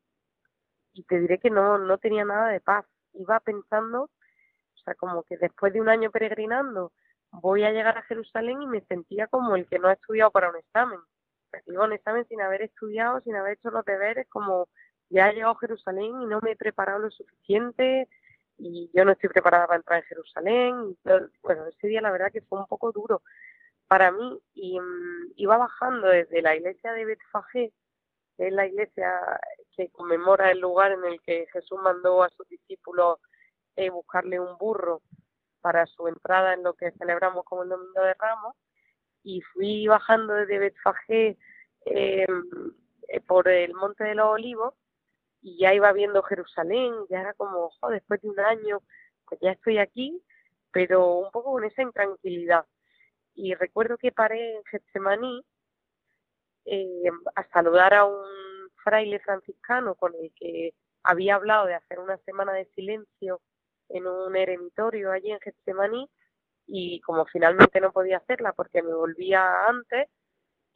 y te diré que no, no tenía nada de paz. Iba pensando, o sea, como que después de un año peregrinando, voy a llegar a Jerusalén y me sentía como el que no ha estudiado para un examen. Iba un examen sin haber estudiado, sin haber hecho los deberes, como ya he llegado a Jerusalén y no me he preparado lo suficiente y yo no estoy preparada para entrar en Jerusalén. bueno, ese día la verdad que fue un poco duro para mí y mm, iba bajando desde la iglesia de Betfagé es la iglesia que conmemora el lugar en el que Jesús mandó a sus discípulos eh, buscarle un burro para su entrada en lo que celebramos como el Domingo de Ramos. Y fui bajando desde Betfagé eh, eh, por el Monte de los Olivos y ya iba viendo Jerusalén, ya era como, después de un año, pues ya estoy aquí, pero un poco con esa intranquilidad. Y recuerdo que paré en Getsemaní eh, a saludar a un fraile franciscano con el que había hablado de hacer una semana de silencio en un eremitorio allí en Getsemaní y como finalmente no podía hacerla porque me volvía antes,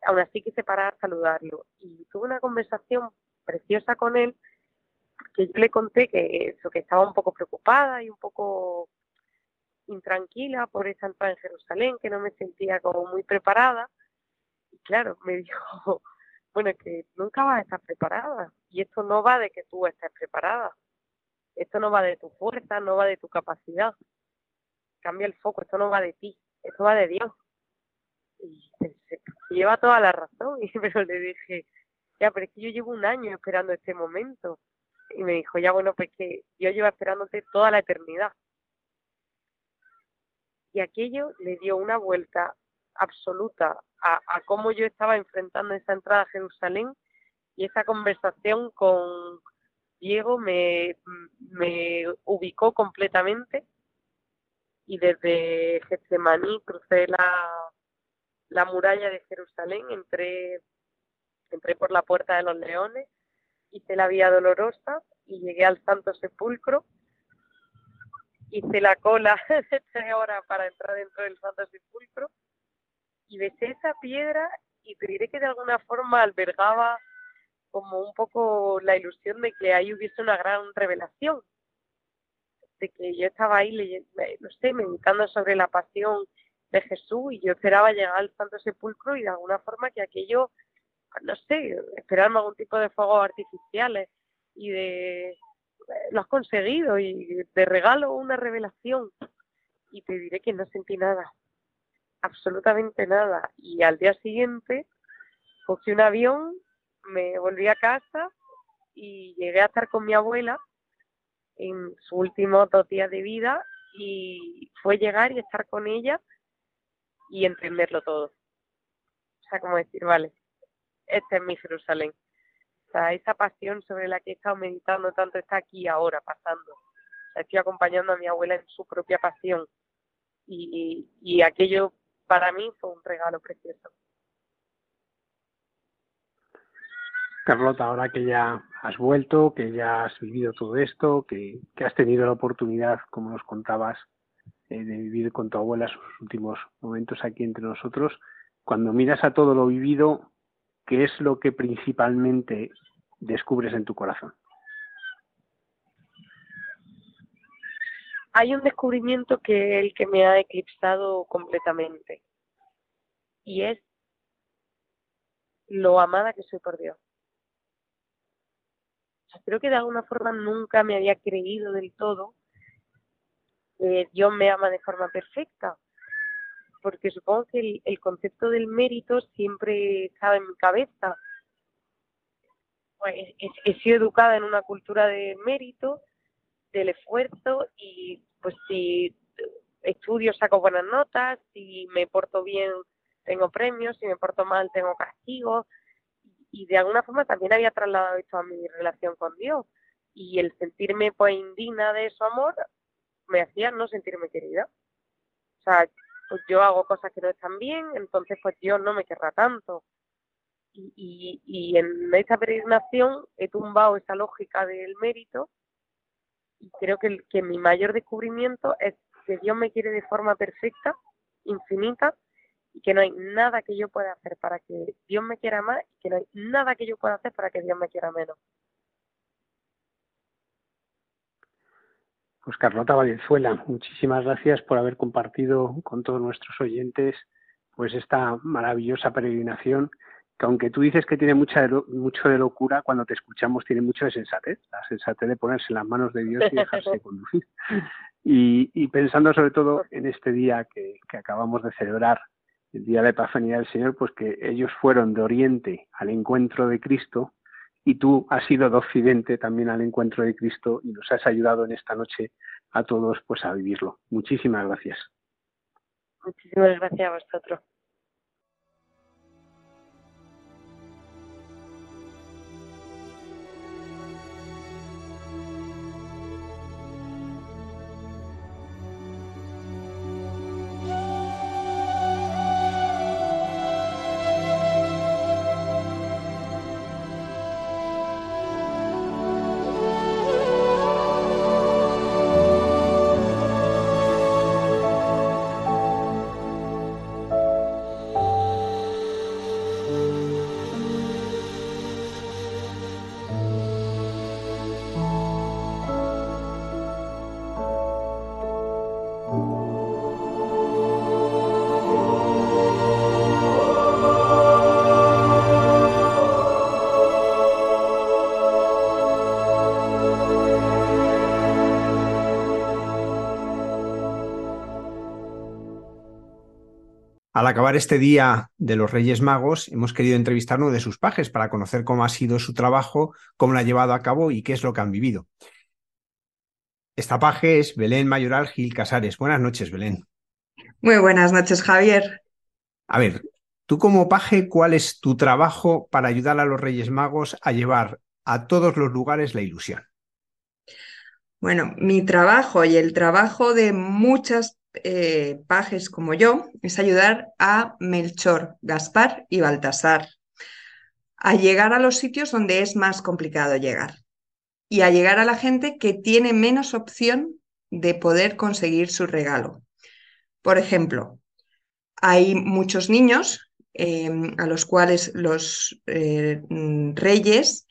aún así quise parar a saludarlo. Y tuve una conversación preciosa con él que yo le conté que eso, que estaba un poco preocupada y un poco intranquila por esa entrada en Jerusalén, que no me sentía como muy preparada y claro, me dijo, bueno, que nunca vas a estar preparada. Y esto no va de que tú estés preparada. Esto no va de tu fuerza, no va de tu capacidad. Cambia el foco, esto no va de ti, esto va de Dios. Y lleva toda la razón. Y pero le dije, ya, pero es que yo llevo un año esperando este momento. Y me dijo, ya, bueno, pues que yo llevo esperándote toda la eternidad. Y aquello le dio una vuelta absoluta a, cómo yo estaba enfrentando esa entrada a Jerusalén y esa conversación con Diego me, ubicó completamente y desde Getsemaní crucé la, la muralla de Jerusalén, entré, entré por la puerta de los leones, hice la vía dolorosa y llegué al Santo Sepulcro. Hice la cola tres horas para entrar dentro del Santo Sepulcro y besé esa piedra y te diré que de alguna forma albergaba como un poco la ilusión de que ahí hubiese una gran revelación, de que yo estaba ahí, leyendo, no sé, meditando sobre la pasión de Jesús y yo esperaba llegar al Santo Sepulcro y de alguna forma que aquello, no sé, esperarme algún tipo de fuegos artificiales y de lo has conseguido y de regalo una revelación y te diré que no sentí nada, absolutamente nada. Y al día siguiente cogí un avión, me volví a casa y llegué a estar con mi abuela en sus últimos dos días de vida y fue llegar y estar con ella y entenderlo todo. O sea, como decir, vale, este es mi Jerusalén. O sea, esa pasión sobre la que he estado meditando tanto está aquí ahora, pasando. O sea, estoy acompañando a mi abuela en su propia pasión. Y, y aquello para mí fue un regalo precioso. Carlota, ahora que ya has vuelto, que ya has vivido todo esto, que, has tenido la oportunidad, como nos contabas, eh, de vivir con tu abuela sus últimos momentos aquí entre nosotros, cuando miras a todo lo vivido, ¿qué es lo que principalmente descubres en tu corazón? Hay un descubrimiento que el que me ha eclipsado completamente y es lo amada que soy por Dios. creo que de alguna forma nunca me había creído del todo que Dios me ama de forma perfecta porque supongo que el, concepto del mérito siempre estaba en mi cabeza. Pues, he, sido educada en una cultura de mérito, del esfuerzo y pues si estudio saco buenas notas, si me porto bien tengo premios, si me porto mal tengo castigos y de alguna forma también había trasladado esto a mi relación con Dios y el sentirme pues indigna de su amor me hacía no sentirme querida. O sea, pues yo hago cosas que no están bien, entonces pues Dios no me querrá tanto. Y, y, en esta peregrinación he tumbado esa lógica del mérito y creo que, que mi mayor descubrimiento es que Dios me quiere de forma perfecta, infinita, y que no hay nada que yo pueda hacer para que Dios me quiera más y que no hay nada que yo pueda hacer para que Dios me quiera menos. Pues Carlota Valenzuela, muchísimas gracias por haber compartido con todos nuestros oyentes pues esta maravillosa peregrinación que aunque tú dices que tiene mucha mucho de locura, cuando te escuchamos tiene mucho de sensatez, la sensatez de ponerse en las manos de Dios y dejarse conducir. Y, pensando sobre todo en este día que, que acabamos de celebrar, el día de Epifanía del Señor, pues que ellos fueron de Oriente al encuentro de Cristo y tú has sido de Occidente también al encuentro de Cristo y nos has ayudado en esta noche a todos pues a vivirlo. Muchísimas gracias. Muchísimas gracias a vosotros. Acabar este día de los Reyes Magos, hemos querido entrevistar a uno de sus pajes para conocer cómo ha sido su trabajo, cómo lo ha llevado a cabo y qué es lo que han vivido. Esta paje es Belén Mayoral Gil Casares. Buenas noches, Belén. Muy buenas noches, Javier. A ver, tú como paje, ¿cuál es tu trabajo para ayudar a los Reyes Magos a llevar a todos los lugares la ilusión? Bueno, mi trabajo y el trabajo de muchas eh, pajes como yo es ayudar a Melchor, Gaspar y Baltasar a llegar a los sitios donde es más complicado llegar y a llegar a la gente que tiene menos opción de poder conseguir su regalo. Por ejemplo, hay muchos niños em, a los cuales los eh, reyes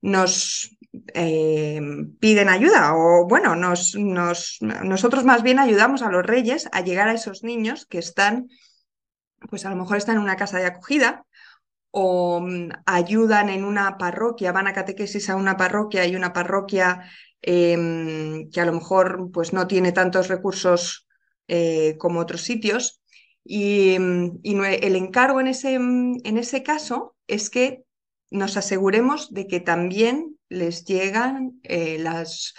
nos eh, piden ayuda o bueno, nos, nosotros más bien ayudamos a los reyes a llegar a esos niños que están, pues a lo mejor están en una casa de acogida o mm, ayudan en una parroquia, van a catequesis a una parroquia y una parroquia em, que a lo mejor pues no tiene tantos recursos eh, como otros sitios. Y, mm, y, el encargo en ese, mm, en ese caso es que nos aseguremos de que también les llegan eh, las,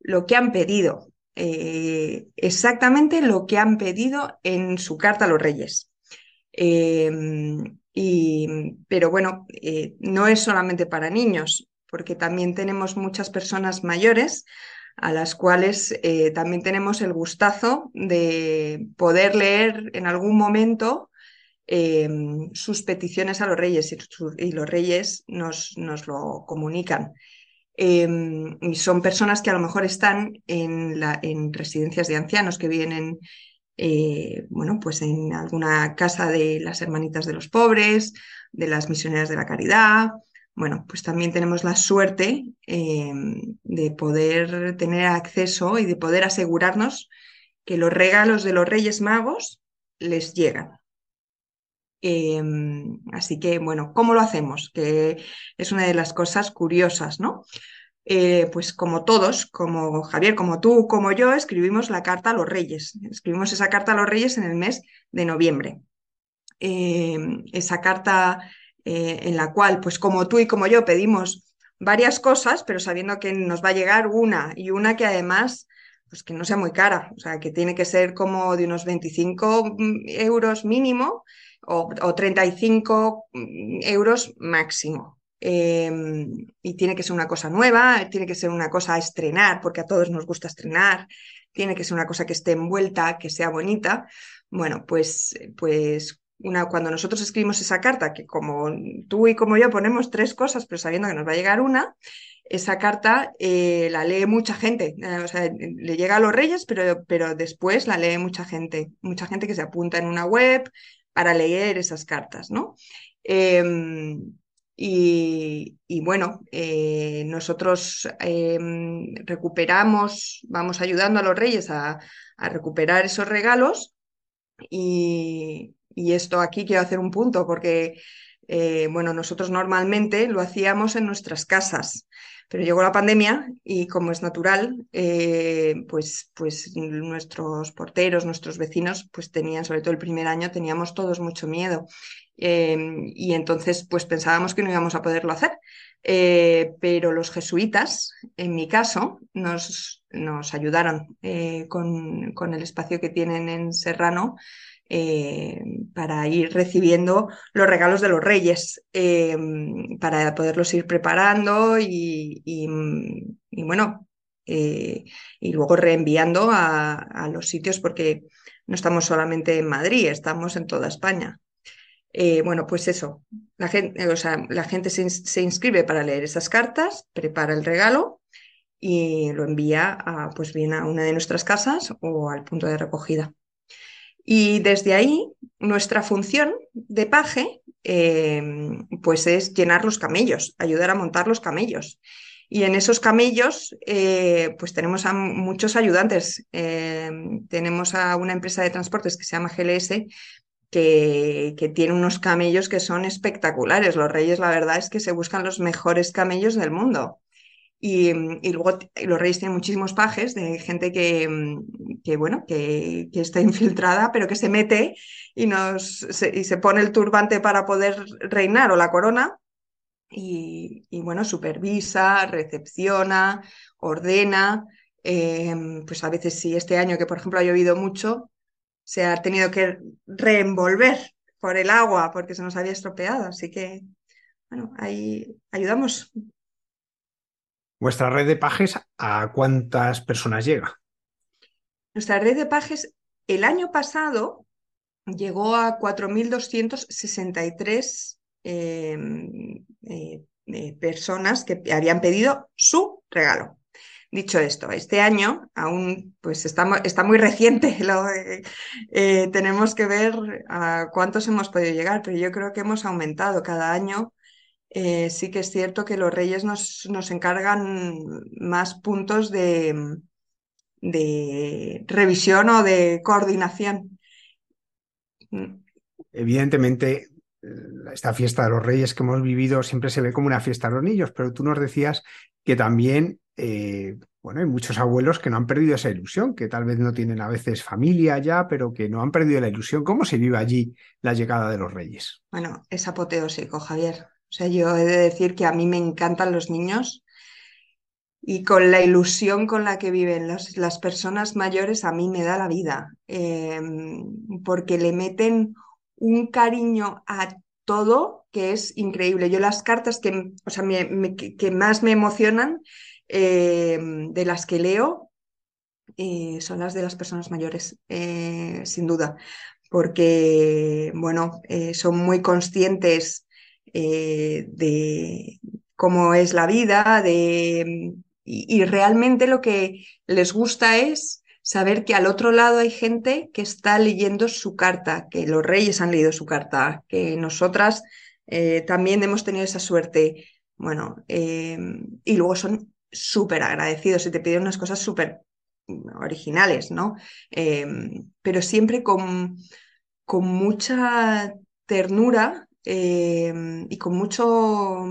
lo que han pedido. eh, exactamente lo que han pedido en su carta a los reyes. Em, y, pero bueno, eh, no es solamente para niños, porque también tenemos muchas personas mayores a las cuales también tenemos el gustazo de poder leer en algún momento em, sus peticiones a los reyes y, los reyes nos, nos lo comunican. Em, y son personas que a lo mejor están en, en residencias de ancianos que vienen eh, bueno, pues en alguna casa de las hermanitas de los pobres, de las misioneras de la caridad. Bueno, pues también tenemos la suerte eh, de poder tener acceso y de poder asegurarnos que los regalos de los Reyes Magos les llegan. Em, así que, bueno, ¿cómo lo hacemos? Que es una de las cosas curiosas, ¿no? Eh, pues como todos, como Javier, como tú, como yo, escribimos la carta a los reyes. Escribimos esa carta a los reyes en el mes de noviembre. Eh, esa carta eh, en la cual, pues como tú y como yo, pedimos varias cosas, pero sabiendo que nos va a llegar una y una que además, pues que no sea muy cara, o sea, que tiene que ser como de unos 25 mm, euros mínimo o, o 35 mm, euros máximo. Em, y tiene que ser una cosa nueva, tiene que ser una cosa a estrenar, porque a todos nos gusta estrenar, tiene que ser una cosa que esté envuelta, que sea bonita. Bueno, pues, pues una, cuando nosotros escribimos esa carta, que como tú y como yo ponemos tres cosas, pero sabiendo que nos va a llegar una, esa carta eh, la lee mucha gente, eh, o sea, le llega a los reyes, pero, pero después la lee mucha gente, mucha gente que se apunta en una web para leer esas cartas, ¿no? Em, y, bueno, eh, nosotros em, recuperamos, vamos ayudando a los reyes a, recuperar esos regalos y, esto aquí quiero hacer un punto porque, eh, bueno, nosotros normalmente lo hacíamos en nuestras casas, pero llegó la pandemia y como es natural, eh, pues, pues nuestros porteros, nuestros vecinos, pues tenían, sobre todo el primer año, teníamos todos mucho miedo Em, y entonces pues pensábamos que no íbamos a poderlo hacer. Eh, pero los jesuitas, en mi caso, nos, nos ayudaron eh, con, con, el espacio que tienen en Serrano eh, para ir recibiendo los regalos de los reyes, em, para poderlos ir preparando y, y, bueno, y luego reenviando a, los sitios porque no estamos solamente en Madrid, estamos en toda España. Eh, bueno, pues eso, la gente, o sea, la gente se, inscribe para leer esas cartas, prepara el regalo y lo envía a, pues bien a una de nuestras casas o al punto de recogida. Y desde ahí, nuestra función de paje, em, pues es llenar los camellos, ayudar a montar los camellos. Y en esos camellos, eh, pues tenemos a muchos ayudantes. Em, tenemos a una empresa de transportes que se llama GLS, que, tiene unos camellos que son espectaculares. Los reyes, la verdad es que se buscan los mejores camellos del mundo. Y, luego los reyes tienen muchísimos pajes de gente que, que bueno, que, está infiltrada, pero que se mete y, nos, se, y se pone el turbante para poder reinar o la corona. Y, bueno, supervisa, recepciona, ordena. Eh, pues a veces sí, este año que por ejemplo ha llovido mucho, se ha tenido que reenvolver por el agua porque se nos había estropeado. Así que, bueno, ahí ayudamos. ¿Vuestra red de pajes a cuántas personas llega? Nuestra red de pajes el año pasado llegó a 4.263 em, eh, eh, personas que habían pedido su regalo. Dicho esto, este año aún pues está, está muy reciente, eh, tenemos que ver a cuántos hemos podido llegar, pero yo creo que hemos aumentado cada año. Eh, sí que es cierto que los reyes nos, nos encargan más puntos de, de revisión o de coordinación. Evidentemente, esta fiesta de los reyes que hemos vivido siempre se ve como una fiesta de los niños, pero tú nos decías que también eh, bueno, hay muchos abuelos que no han perdido esa ilusión, que tal vez no tienen a veces familia ya, pero que no han perdido la ilusión. ¿Cómo se vive allí la llegada de los reyes? Bueno, es apoteósico, Javier. O sea, yo he de decir que a mí me encantan los niños y con la ilusión con la que viven las personas mayores a mí me da la vida, em, porque le meten un cariño a todo que es increíble. Yo las cartas que, o sea, que más me emocionan em, de las que leo eh, son las de las personas mayores, eh, sin duda, porque, bueno, eh, son muy conscientes de cómo es la vida, de y, realmente lo que les gusta es saber que al otro lado hay gente que está leyendo su carta, que los reyes han leído su carta, que nosotras eh, también hemos tenido esa suerte. Bueno, em, y luego son súper agradecidos y te piden unas cosas súper originales, ¿no? Pero siempre con, con mucha ternura em, y con mucho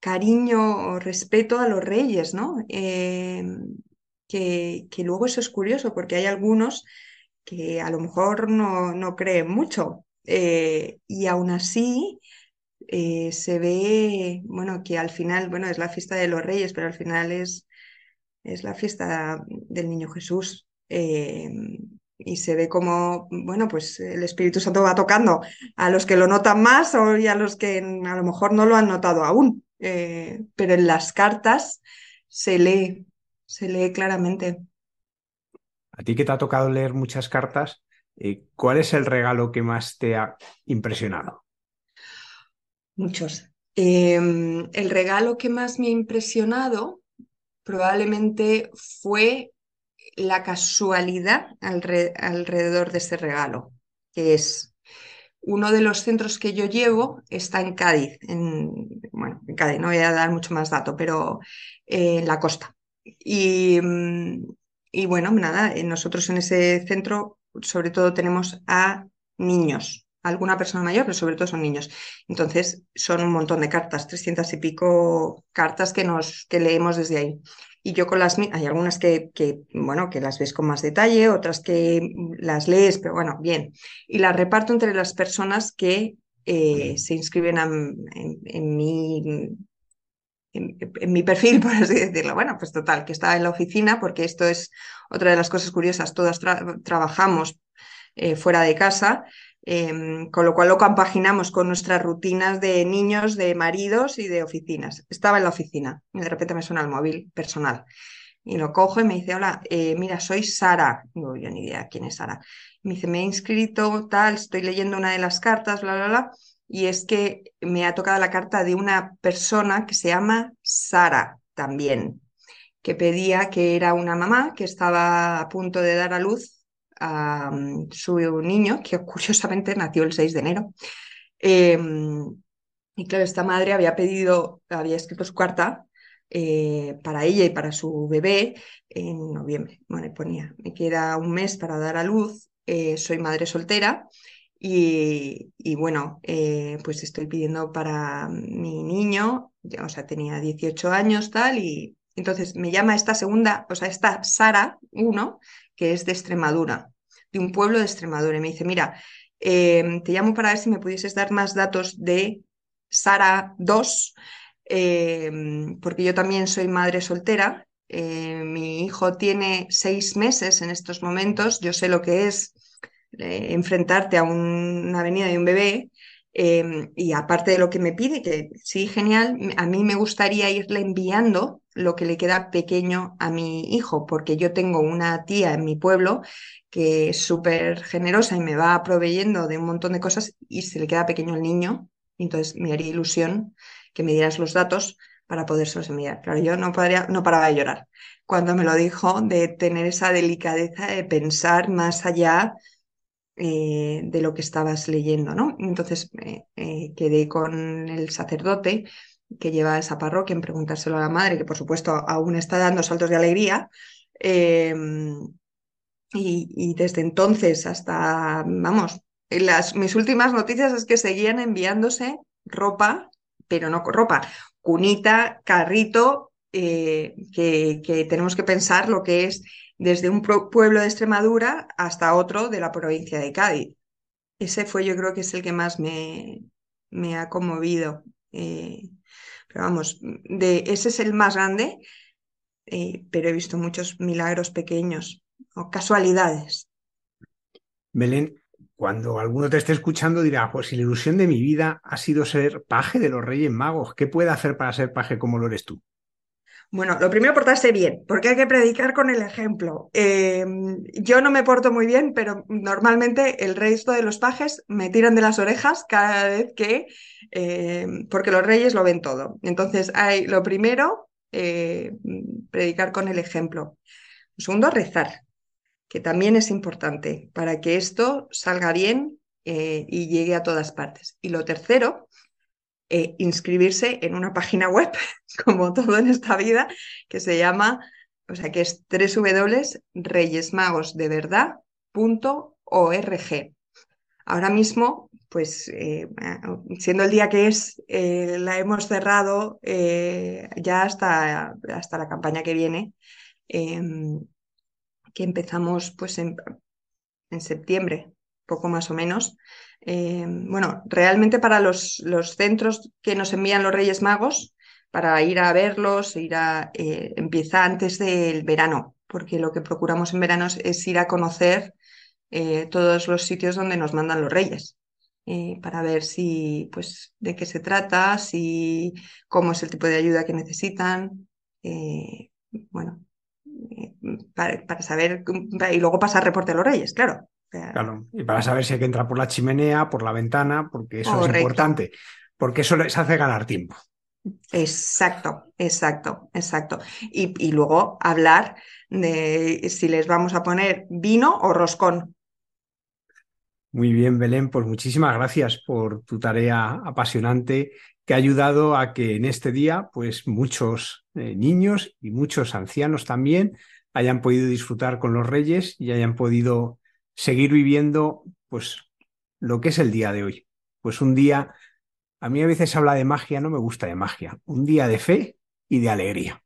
cariño o respeto a los reyes, ¿no? Eh, que, luego eso es curioso porque hay algunos que a lo mejor no, no creen mucho eh, y aún así eh, se ve, bueno, que al final, bueno, es la fiesta de los reyes, pero al final es, es la fiesta del niño Jesús. Y se ve como, bueno, pues el Espíritu Santo va tocando a los que lo notan más o y a los que a lo mejor no lo han notado aún. Eh, pero en las cartas se lee, se lee claramente. A ti que te ha tocado leer muchas cartas, eh, ¿cuál es el regalo que más te ha impresionado? Muchos. Em, el regalo que más me ha impresionado probablemente fue la casualidad alrededor de ese regalo, que es uno de los centros que yo llevo está en Cádiz, en, bueno, en Cádiz, no voy a dar mucho más dato, pero eh, en la costa. Y, mm, y bueno, nada, eh, nosotros en ese centro sobre todo tenemos a niños, alguna persona mayor, pero sobre todo son niños. Entonces son un montón de cartas, trescientas y pico cartas que, nos, que leemos desde ahí. Y yo con las hay algunas que, que, bueno, que las ves con más detalle, otras que las lees, pero bueno, bien. Y las reparto entre las personas que eh, se inscriben en, mi, en, mi perfil, por así decirlo. Bueno, pues total, que está en la oficina, porque esto es otra de las cosas curiosas, todas trabajamos eh, fuera de casa Em, con lo cual lo compaginamos con nuestras rutinas de niños, de maridos y de oficinas. Estaba en la oficina y de repente me suena el móvil personal y lo cojo y me dice, hola, eh, mira, soy Sara. No, yo ni idea quién es Sara. Me dice, me he inscrito, tal, estoy leyendo una de las cartas, bla, bla, bla. Y es que me ha tocado la carta de una persona que se llama Sara también, que pedía que era una mamá que estaba a punto de dar a luz a mm, su niño, que curiosamente nació el 6 de enero. Em, y claro, esta madre había pedido, había escrito su carta eh, para ella y para su bebé en noviembre. Bueno, ponía, me queda un mes para dar a luz, eh, soy madre soltera y, bueno, eh, pues estoy pidiendo para mi niño, o sea, tenía 18 años tal, y entonces me llama esta segunda, o sea, esta Sara, uno, que es de Extremadura, de un pueblo de Extremadura. Y me dice, mira, em, te llamo para ver si me pudieses dar más datos de Sara 2, em, porque yo también soy madre soltera. Eh, mi hijo tiene seis meses en estos momentos. Yo sé lo que es eh, enfrentarte a una avenida de un bebé. Em, y aparte de lo que me pide, que sí, genial, a mí me gustaría irle enviando lo que le queda pequeño a mi hijo, porque yo tengo una tía en mi pueblo que es súper generosa y me va proveyendo de un montón de cosas y se le queda pequeño el niño, entonces me haría ilusión que me dieras los datos para podérselos enviar. Claro, yo no, podría, no paraba de llorar cuando me lo dijo, de tener esa delicadeza de pensar más allá eh, de lo que estabas leyendo, ¿no? Entonces eh, quedé con el sacerdote que lleva esa parroquia en preguntárselo a la madre, que por supuesto aún está dando saltos de alegría. Em, y, desde entonces hasta, vamos, las, mis últimas noticias es que seguían enviándose ropa, pero no ropa, cunita, carrito, eh, que, tenemos que pensar lo que es desde un pueblo de Extremadura hasta otro de la provincia de Cádiz. Ese fue yo creo que es el que más me, me ha conmovido. Eh, pero vamos, de, ese es el más grande. eh, pero he visto muchos milagros pequeños o casualidades. Belén, cuando alguno te esté escuchando dirá, pues si la ilusión de mi vida ha sido ser paje de los Reyes Magos, ¿qué puede hacer para ser paje como lo eres tú? Bueno, lo primero, portarse bien, porque hay que predicar con el ejemplo. Eh, yo no me porto muy bien, pero normalmente el resto de los pajes me tiran de las orejas cada vez que, eh, porque los reyes lo ven todo. Entonces, hay lo primero, eh, predicar con el ejemplo. Lo segundo, rezar, que también es importante para que esto salga bien y llegue a todas partes. Y lo tercero, eh, inscribirse en una página web, como todo en esta vida, que se llama, o sea, que es www.reyesmagosdeverdad.org. Ahora mismo, pues eh, siendo el día que es, eh, la hemos cerrado ya hasta, hasta la campaña que viene, em, que empezamos pues en, en septiembre, poco más o menos. Eh, bueno, realmente para los, los, centros que nos envían los Reyes Magos, para ir a verlos, ir a, eh, empieza antes del verano, porque lo que procuramos en verano es, ir a conocer eh, todos los sitios donde nos mandan los Reyes. para ver si, pues, de qué se trata, si, cómo es el tipo de ayuda que necesitan. bueno, para, para, saber, y luego pasar reporte a los Reyes, claro. Claro, y para saber si hay que entrar por la chimenea, por la ventana, porque eso es importante, porque eso les hace ganar tiempo. Exacto, exacto, exacto. Y, luego hablar de si les vamos a poner vino o roscón. Muy bien, Belén, pues muchísimas gracias por tu tarea apasionante que ha ayudado a que en este día, pues muchos eh, niños y muchos ancianos también hayan podido disfrutar con los reyes y hayan podido seguir viviendo pues lo que es el día de hoy. Pues un día, a mí a veces habla de magia, no me gusta de magia, un día de fe y de alegría.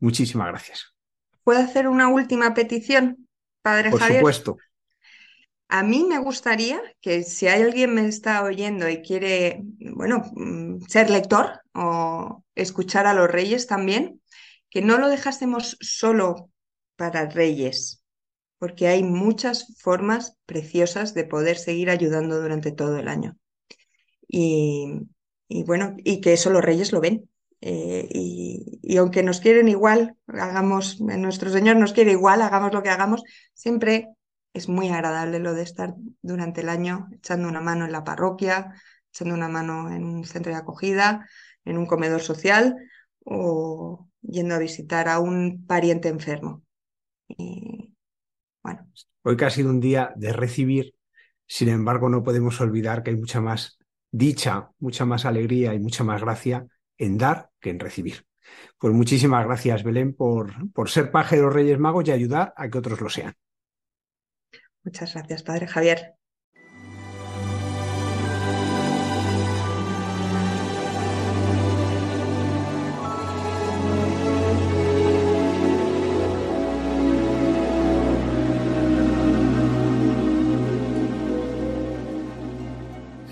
Muchísimas gracias. ¿Puedo hacer una última petición, padre Por supuesto. A mí me gustaría que si hay alguien me está oyendo y quiere, bueno, mm, ser lector o escuchar a los reyes también, que no lo dejásemos solo para reyes, porque hay muchas formas preciosas de poder seguir ayudando durante todo el año. Y, bueno, y que eso los reyes lo ven. Eh, y, aunque nos quieren igual, hagamos, nuestro Señor nos quiere igual, hagamos lo que hagamos, siempre es muy agradable lo de estar durante el año echando una mano en la parroquia, echando una mano en un centro de acogida, en un comedor social o yendo a visitar a un pariente enfermo. Hoy que ha sido un día de recibir, sin embargo, no podemos olvidar que hay mucha más dicha, mucha más alegría y mucha más gracia en dar que en recibir. Pues muchísimas gracias, Belén, por, por ser paje de los Reyes Magos y ayudar a que otros lo sean. Muchas gracias, Padre Javier.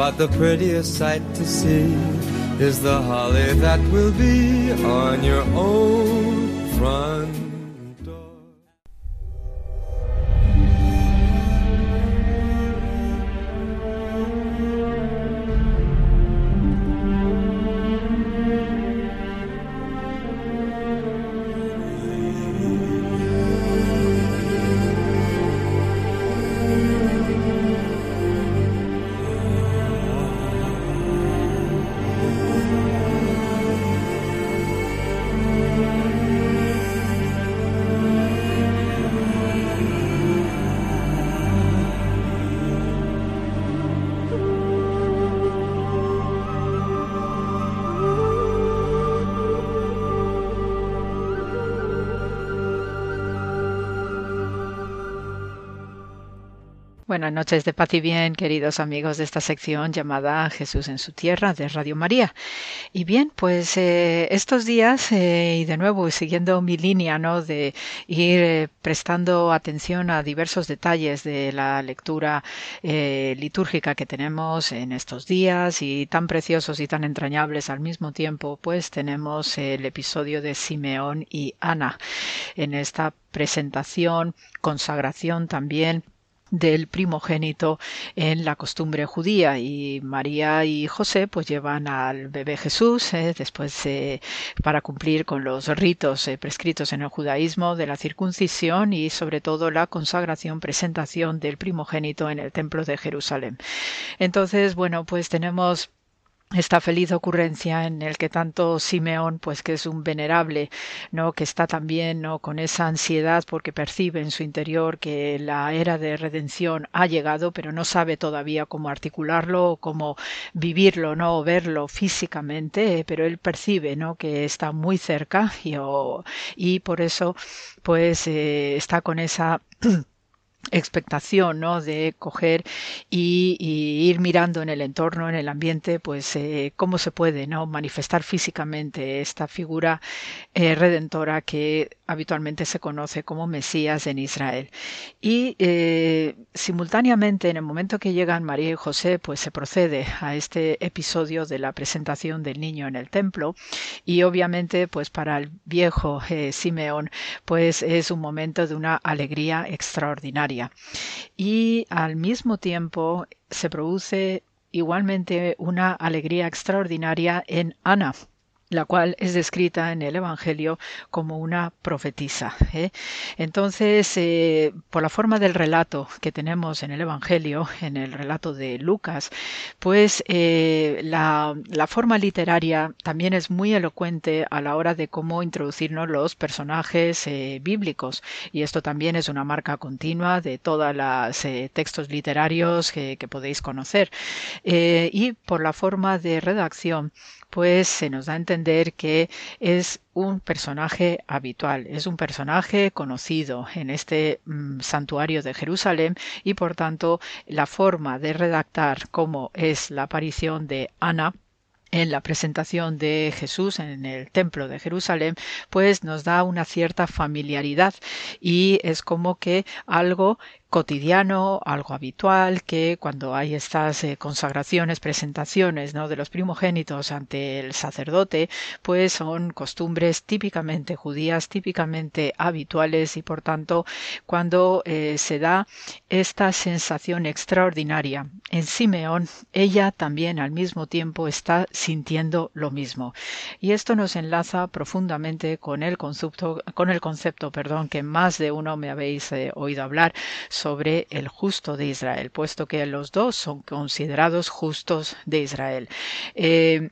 but the prettiest sight to see is the holly that will be on your own front Buenas noches de paz y bien, queridos amigos de esta sección llamada Jesús en su tierra de Radio María. Y bien, pues eh, estos días, eh, y de nuevo siguiendo mi línea, ¿no? De ir eh, prestando atención a diversos detalles de la lectura litúrgica que tenemos en estos días y tan preciosos y tan entrañables al mismo tiempo, pues tenemos el episodio de Simeón y Ana en esta presentación, consagración también del primogénito en la costumbre judía. Y María y José pues llevan al bebé Jesús eh, después eh, para cumplir con los ritos eh, prescritos en el judaísmo de la circuncisión y sobre todo la consagración presentación del primogénito en el templo de Jerusalén. Entonces bueno pues tenemos esta feliz ocurrencia en el que tanto Simeón, pues que es un venerable, ¿no? que está también ¿no? con esa ansiedad porque percibe en su interior que la era de redención ha llegado, pero no sabe todavía cómo articularlo cómo vivirlo, ¿no? o verlo físicamente, pero él percibe ¿no? que está muy cerca y, y por eso pues eh, está con esa expectación ¿no? de coger y, ir mirando en el entorno, en el ambiente, pues eh, cómo se puede ¿no? manifestar físicamente esta figura eh, redentora que habitualmente se conoce como Mesías en Israel. Y eh, simultáneamente, en el momento que llegan María y José, pues se procede a este episodio de la presentación del niño en el templo y obviamente pues para el viejo Simeón pues es un momento de una alegría extraordinaria y al mismo tiempo se produce igualmente una alegría extraordinaria en Ana, la cual es descrita en el Evangelio como una profetisa. ¿eh? Entonces, eh, por la forma del relato que tenemos en el Evangelio, en el relato de Lucas, pues eh, la, la, forma literaria también es muy elocuente a la hora de cómo introducirnos los personajes bíblicos. Y esto también es una marca continua de todos los textos literarios que podéis conocer. y por la forma de redacción, pues se nos da a entender que es un personaje habitual, es un personaje conocido en este mm, santuario de Jerusalén y por tanto la forma de redactar cómo es la aparición de Ana en la presentación de Jesús en el templo de Jerusalén, pues nos da una cierta familiaridad y es como que algo cotidiano, algo habitual, que cuando hay estas eh, consagraciones, presentaciones ¿no? de los primogénitos ante el sacerdote, pues son costumbres típicamente judías, típicamente habituales y por tanto cuando eh, se da esta sensación extraordinaria en Simeón, ella también al mismo tiempo está sintiendo lo mismo. Y esto nos enlaza profundamente con el concepto, con el concepto perdón, que más de uno me habéis eh, oído hablar sobre el justo de Israel, puesto que los dos son considerados justos de Israel. Eh,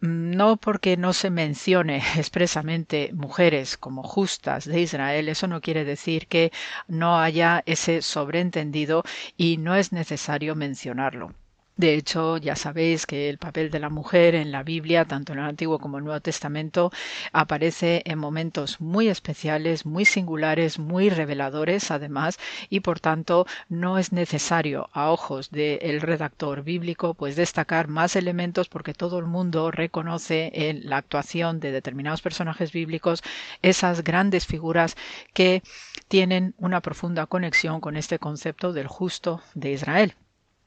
no porque no se mencione expresamente mujeres como justas de Israel, eso no quiere decir que no haya ese sobreentendido y no es necesario mencionarlo. De hecho, ya sabéis que el papel de la mujer en la Biblia, tanto en el Antiguo como en el Nuevo Testamento, aparece en momentos muy especiales, muy singulares, muy reveladores, además, y por tanto no es necesario, a ojos del redactor bíblico, pues destacar más elementos porque todo el mundo reconoce en la actuación de determinados personajes bíblicos esas grandes figuras que tienen una profunda conexión con este concepto del justo de Israel.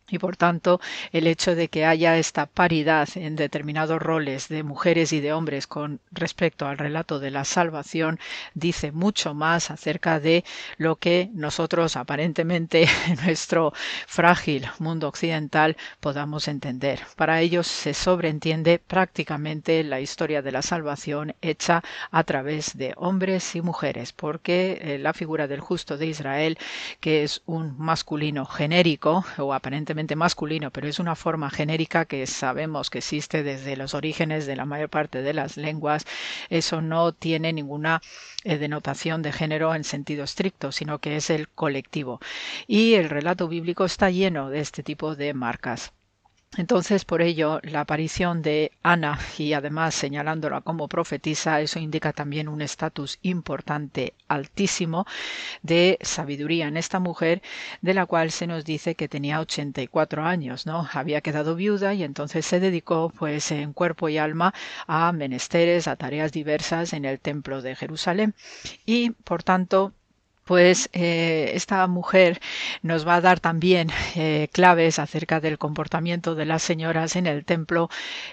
Y por tanto, el hecho de que haya esta paridad en determinados roles de mujeres y de hombres con respecto al relato de la salvación dice mucho más acerca de lo que nosotros aparentemente en nuestro frágil mundo occidental podamos entender. Para ellos se sobreentiende prácticamente la historia de la salvación hecha a través de hombres y mujeres, porque eh, la figura del justo de Israel, que es un masculino genérico o aparentemente masculino, pero es una forma genérica que sabemos que existe desde los orígenes de la mayor parte de las lenguas. Eso no tiene ninguna eh, denotación de género en sentido estricto, sino que es el colectivo. Y el relato bíblico está lleno de este tipo de marcas. Entonces, por ello, la aparición de Ana y además señalándola como profetisa, eso indica también un estatus importante, altísimo, de sabiduría en esta mujer, de la cual se nos dice que tenía 84 años, ¿no? Había quedado viuda y entonces se dedicó, pues, en cuerpo y alma a menesteres, a tareas diversas en el templo de Jerusalén y, por tanto, pues eh, esta mujer nos va a dar también eh, claves acerca del comportamiento de las señoras en el templo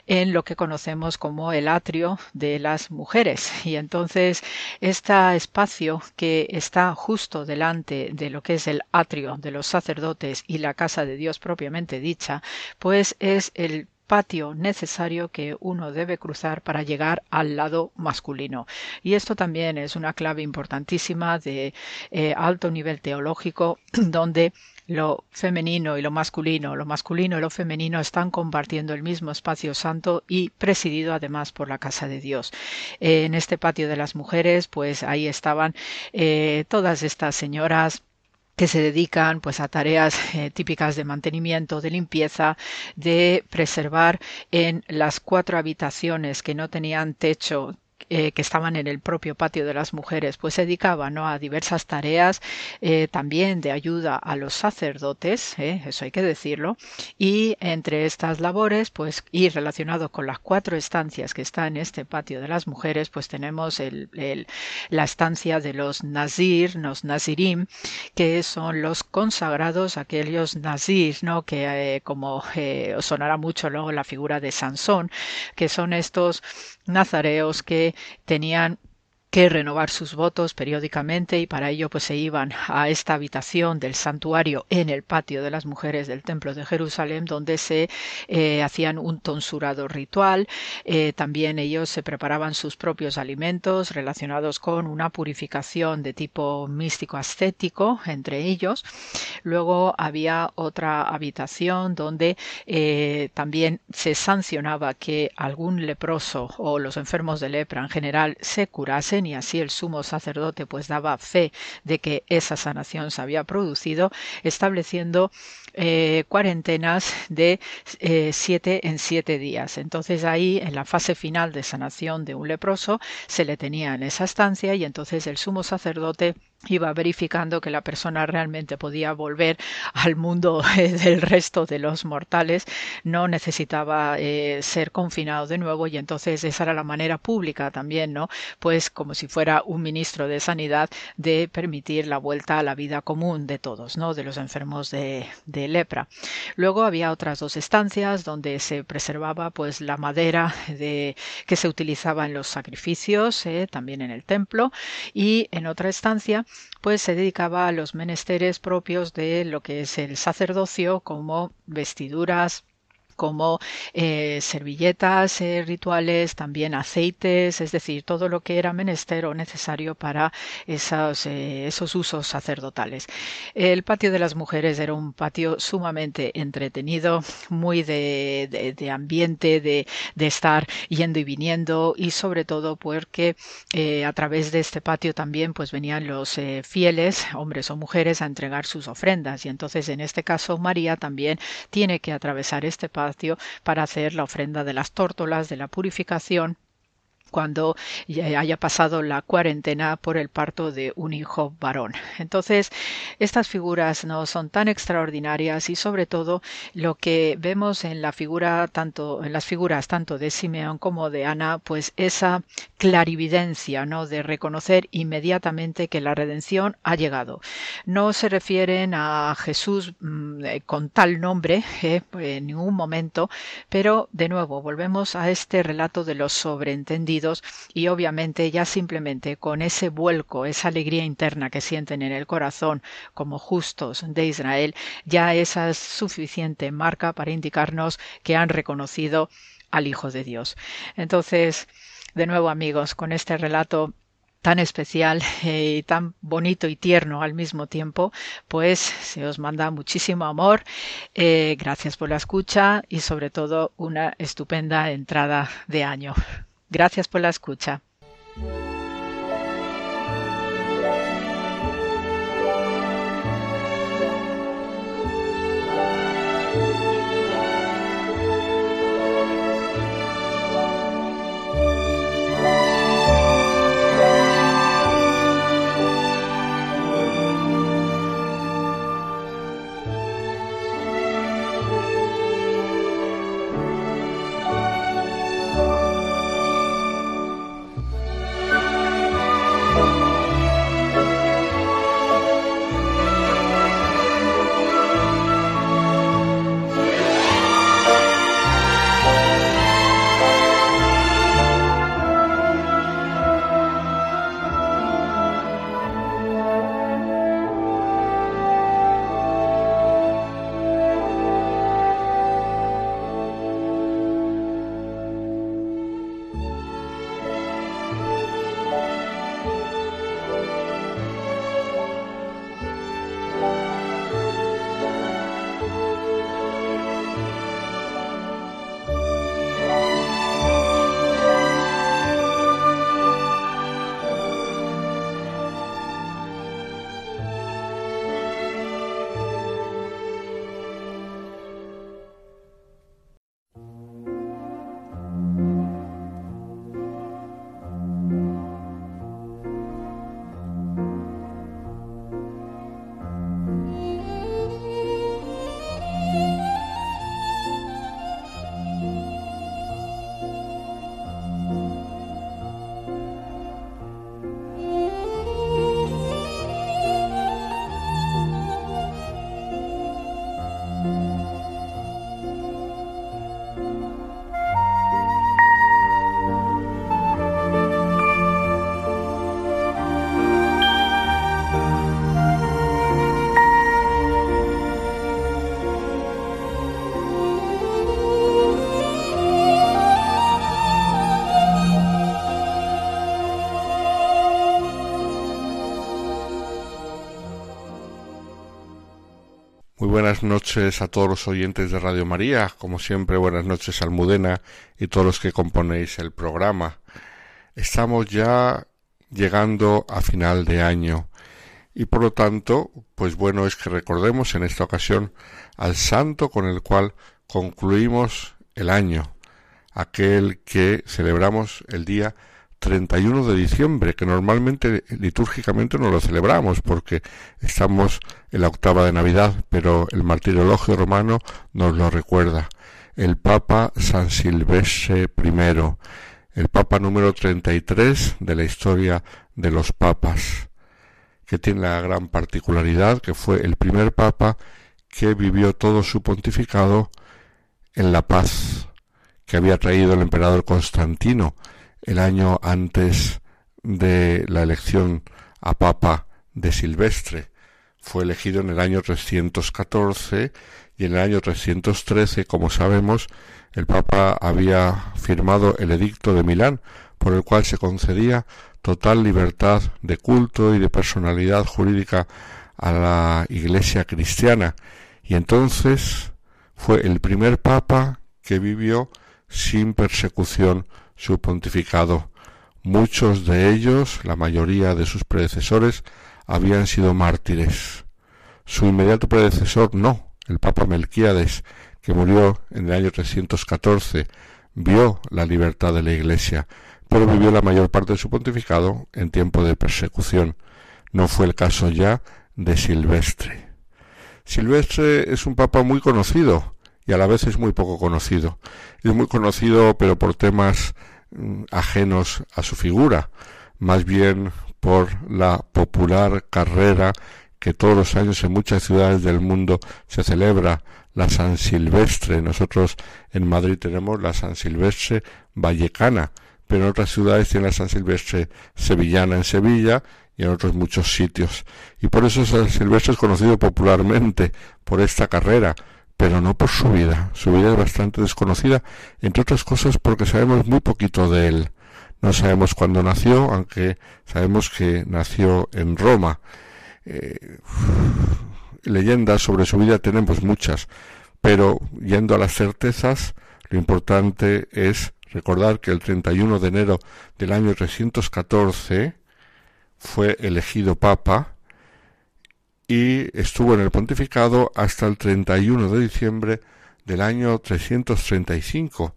en lo que conocemos como el atrio de las mujeres. Y entonces este espacio que está justo delante de lo que es el atrio de los sacerdotes y la casa de Dios propiamente dicha, pues es el patio necesario que uno debe cruzar para llegar al lado masculino. Y esto también es una clave importantísima de eh, alto nivel teológico donde lo femenino y lo masculino, lo masculino y lo femenino están compartiendo el mismo espacio santo y presidido además por la casa de Dios. Eh, en este patio de las mujeres, pues ahí estaban eh, todas estas señoras que se dedican pues a tareas eh, típicas de mantenimiento, de limpieza, de preservar en las cuatro habitaciones que no tenían techo eh, que estaban en el propio patio de las mujeres, pues se dedicaban ¿no? a diversas tareas eh, también de ayuda a los sacerdotes, ¿eh? eso hay que decirlo, y entre estas labores, pues y relacionado con las cuatro estancias que están en este patio de las mujeres, pues tenemos el, la estancia de los nazir, los nazirim, que son los consagrados, aquellos nazir, ¿no? que como sonará mucho luego la figura de Sansón, que son estos nazareos que tenían que renovar sus votos periódicamente y para ello pues se iban a esta habitación del santuario en el patio de las mujeres del templo de Jerusalén donde se eh, hacían un tonsurado ritual. Eh, también ellos se preparaban sus propios alimentos relacionados con una purificación de tipo místico ascético entre ellos. Luego había otra habitación donde eh, también se sancionaba que algún leproso o los enfermos de lepra en general se curasen y así el sumo sacerdote pues daba fe de que esa sanación se había producido, estableciendo eh, cuarentenas de eh, siete en siete días. Entonces ahí, en la fase final de sanación de un leproso, se le tenía en esa estancia y entonces el sumo sacerdote iba verificando que la persona realmente podía volver al mundo del resto de los mortales, no necesitaba eh, ser confinado de nuevo y entonces esa era la manera pública también, ¿no? Pues como si fuera un ministro de sanidad de permitir la vuelta a la vida común de todos, ¿no? De los enfermos de, de lepra. Luego había otras dos estancias donde se preservaba pues la madera de, que se utilizaba en los sacrificios, eh, también en el templo y en otra estancia pues se dedicaba a los menesteres propios de lo que es el sacerdocio como vestiduras como eh, servilletas eh, rituales, también aceites, es decir, todo lo que era menester o necesario para esos, eh, esos usos sacerdotales. El patio de las mujeres era un patio sumamente entretenido, muy de, de, ambiente, de, de, estar yendo y viniendo y sobre todo porque a través de este patio también pues venían los fieles, hombres o mujeres, a entregar sus ofrendas y entonces en este caso María también tiene que atravesar este patio para hacer la ofrenda de las tórtolas, de la purificación cuando haya pasado la cuarentena por el parto de un hijo varón. Entonces, estas figuras no son tan extraordinarias y sobre todo lo que vemos en la figura tanto en las figuras tanto de Simeón como de Ana, pues esa clarividencia, ¿no? de reconocer inmediatamente que la redención ha llegado. No se refieren a Jesús mm, eh, con tal nombre eh, en ningún momento, pero de nuevo volvemos a este relato de los sobreentendidos y obviamente ya simplemente con ese vuelco, esa alegría interna que sienten en el corazón como justos de Israel, ya esa es suficiente marca para indicarnos que han reconocido al Hijo de Dios. Entonces, de nuevo amigos, con este relato tan especial eh, y tan bonito y tierno al mismo tiempo, pues se os manda muchísimo amor. Eh, gracias por la escucha y sobre todo una estupenda entrada de año. Gracias por la escucha. Buenas noches a todos los oyentes de Radio María, como siempre buenas noches Almudena y todos los que componéis el programa. Estamos ya llegando a final de año y por lo tanto, pues bueno es que recordemos en esta ocasión al santo con el cual concluimos el año, aquel que celebramos el día 31 de diciembre, que normalmente litúrgicamente no lo celebramos porque estamos en la octava de Navidad, pero el martirologio romano nos lo recuerda. El Papa San Silvestre I, el Papa número 33 de la historia de los papas, que tiene la gran particularidad que fue el primer Papa que vivió todo su pontificado en la paz que había traído el emperador Constantino, el año antes de la elección a papa de Silvestre. Fue elegido en el año 314 y en el año 313, como sabemos, el Papa había firmado el Edicto de Milán, por el cual se concedía total libertad de culto y de personalidad jurídica a la Iglesia cristiana. Y entonces fue el primer Papa que vivió sin persecución su pontificado. Muchos de ellos, la mayoría de sus predecesores, habían sido mártires. Su inmediato predecesor no, el Papa Melquíades, que murió en el año 314, vio la libertad de la Iglesia, pero vivió la mayor parte de su pontificado en tiempo de persecución. No fue el caso ya de Silvestre. Silvestre es un papa muy conocido y a la vez es muy poco conocido. Es muy conocido pero por temas ajenos a su figura, más bien por la popular carrera que todos los años en muchas ciudades del mundo se celebra, la San Silvestre. Nosotros en Madrid tenemos la San Silvestre vallecana, pero en otras ciudades tiene la San Silvestre sevillana en Sevilla y en otros muchos sitios. Y por eso San Silvestre es conocido popularmente por esta carrera, pero no por su vida. Su vida es bastante desconocida, entre otras cosas porque sabemos muy poquito de él. No sabemos cuándo nació, aunque sabemos que nació en Roma. Eh, leyendas sobre su vida tenemos muchas, pero yendo a las certezas, lo importante es recordar que el 31 de enero del año 314 fue elegido papa y estuvo en el pontificado hasta el 31 de diciembre del año 335,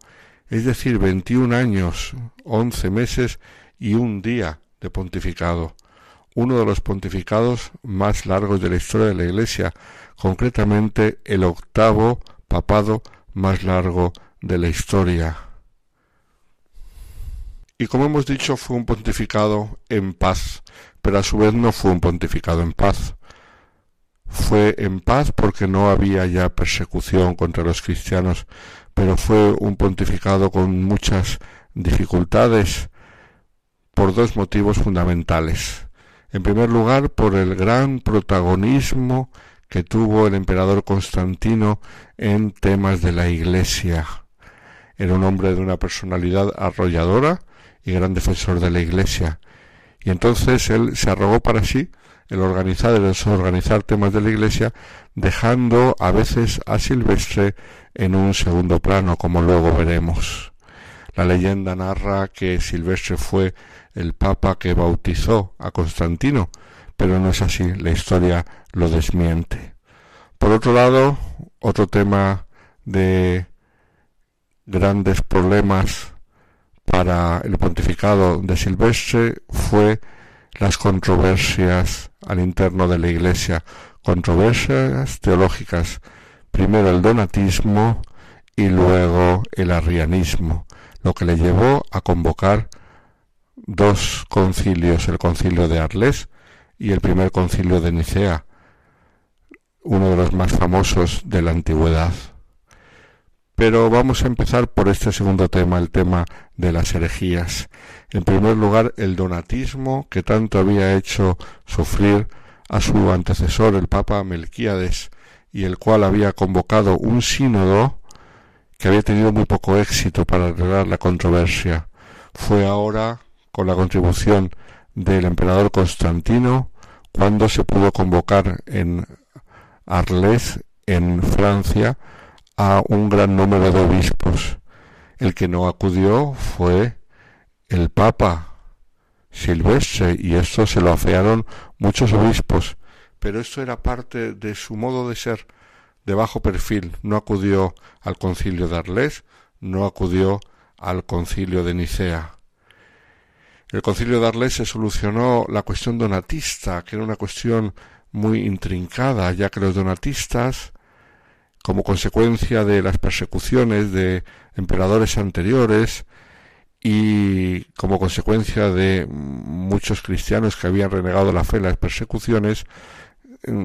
es decir, 21 años, 11 meses y un día de pontificado, uno de los pontificados más largos de la historia de la Iglesia, concretamente el octavo papado más largo de la historia. Y como hemos dicho, fue un pontificado en paz, pero a su vez no fue un pontificado en paz fue en paz porque no había ya persecución contra los cristianos, pero fue un pontificado con muchas dificultades por dos motivos fundamentales. En primer lugar, por el gran protagonismo que tuvo el emperador Constantino en temas de la Iglesia. Era un hombre de una personalidad arrolladora y gran defensor de la Iglesia. Y entonces él se arrogó para sí el organizar, el desorganizar temas de la Iglesia, dejando a veces a Silvestre en un segundo plano, como luego veremos. La leyenda narra que Silvestre fue el papa que bautizó a Constantino, pero no es así, la historia lo desmiente. Por otro lado, otro tema de grandes problemas para el pontificado de Silvestre fue las controversias al interno de la Iglesia, controversias teológicas, primero el donatismo y luego el arrianismo, lo que le llevó a convocar dos concilios, el concilio de Arles y el primer concilio de Nicea, uno de los más famosos de la antigüedad. Pero vamos a empezar por este segundo tema, el tema de las herejías. En primer lugar, el donatismo que tanto había hecho sufrir a su antecesor, el Papa Melquíades, y el cual había convocado un sínodo que había tenido muy poco éxito para arreglar la controversia. Fue ahora, con la contribución del emperador Constantino, cuando se pudo convocar en Arles en Francia a un gran número de obispos. El que no acudió fue el Papa Silvestre y esto se lo afearon muchos obispos, pero esto era parte de su modo de ser de bajo perfil. No acudió al concilio de Arles, no acudió al concilio de Nicea. El concilio de Arles se solucionó la cuestión donatista, que era una cuestión muy intrincada, ya que los donatistas, como consecuencia de las persecuciones de emperadores anteriores y como consecuencia de muchos cristianos que habían renegado la fe en las persecuciones,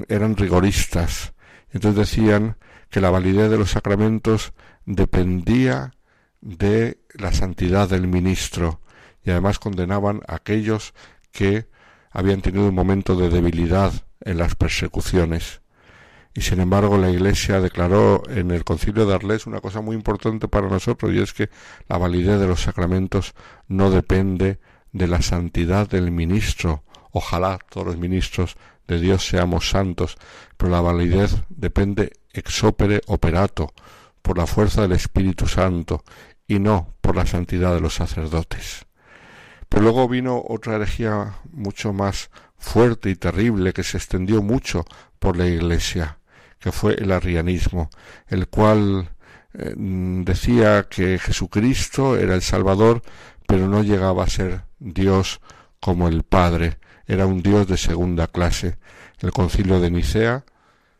eran rigoristas. Entonces decían que la validez de los sacramentos dependía de la santidad del ministro y además condenaban a aquellos que habían tenido un momento de debilidad en las persecuciones. Y sin embargo la Iglesia declaró en el concilio de Arles una cosa muy importante para nosotros y es que la validez de los sacramentos no depende de la santidad del ministro. Ojalá todos los ministros de Dios seamos santos, pero la validez depende ex opere operato, por la fuerza del Espíritu Santo y no por la santidad de los sacerdotes. Pero luego vino otra herejía mucho más fuerte y terrible que se extendió mucho por la Iglesia, que fue el arrianismo, el cual eh, decía que Jesucristo era el Salvador, pero no llegaba a ser Dios como el Padre, era un Dios de segunda clase. el concilio de Nicea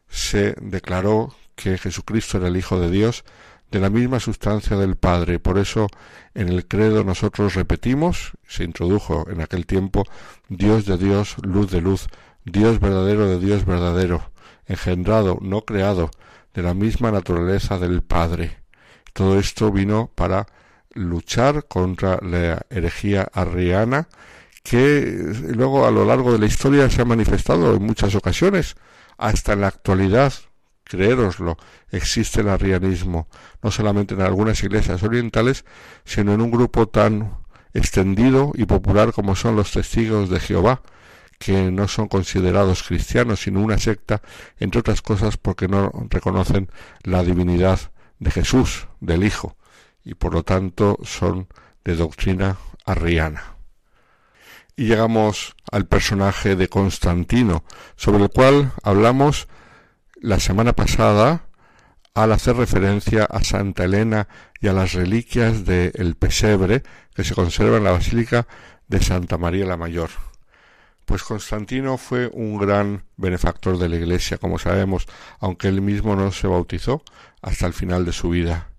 se declaró que Jesucristo era el Hijo de Dios, de la misma sustancia del Padre. Por eso en el credo nosotros repetimos, se introdujo en aquel tiempo, Dios de Dios, luz de luz, Dios verdadero de Dios verdadero, engendrado, no creado, de la misma naturaleza del Padre. Todo esto vino para luchar contra la herejía arriana, que luego a lo largo de la historia se ha manifestado en muchas ocasiones, hasta en la actualidad, creéroslo, existe el arrianismo, no solamente en algunas iglesias orientales, sino en un grupo tan extendido y popular como son los testigos de Jehová, que no son considerados cristianos, sino una secta, entre otras cosas porque no reconocen la divinidad de Jesús, del Hijo, y por lo tanto son de doctrina arriana. Y llegamos al personaje de Constantino, sobre el cual hablamos la semana pasada al hacer referencia a Santa Elena y a las reliquias del pesebre que se conserva en la Basílica de Santa María la Mayor. Pues Constantino fue un gran benefactor de la Iglesia, como sabemos, aunque él mismo no se bautizó hasta el final de su vida.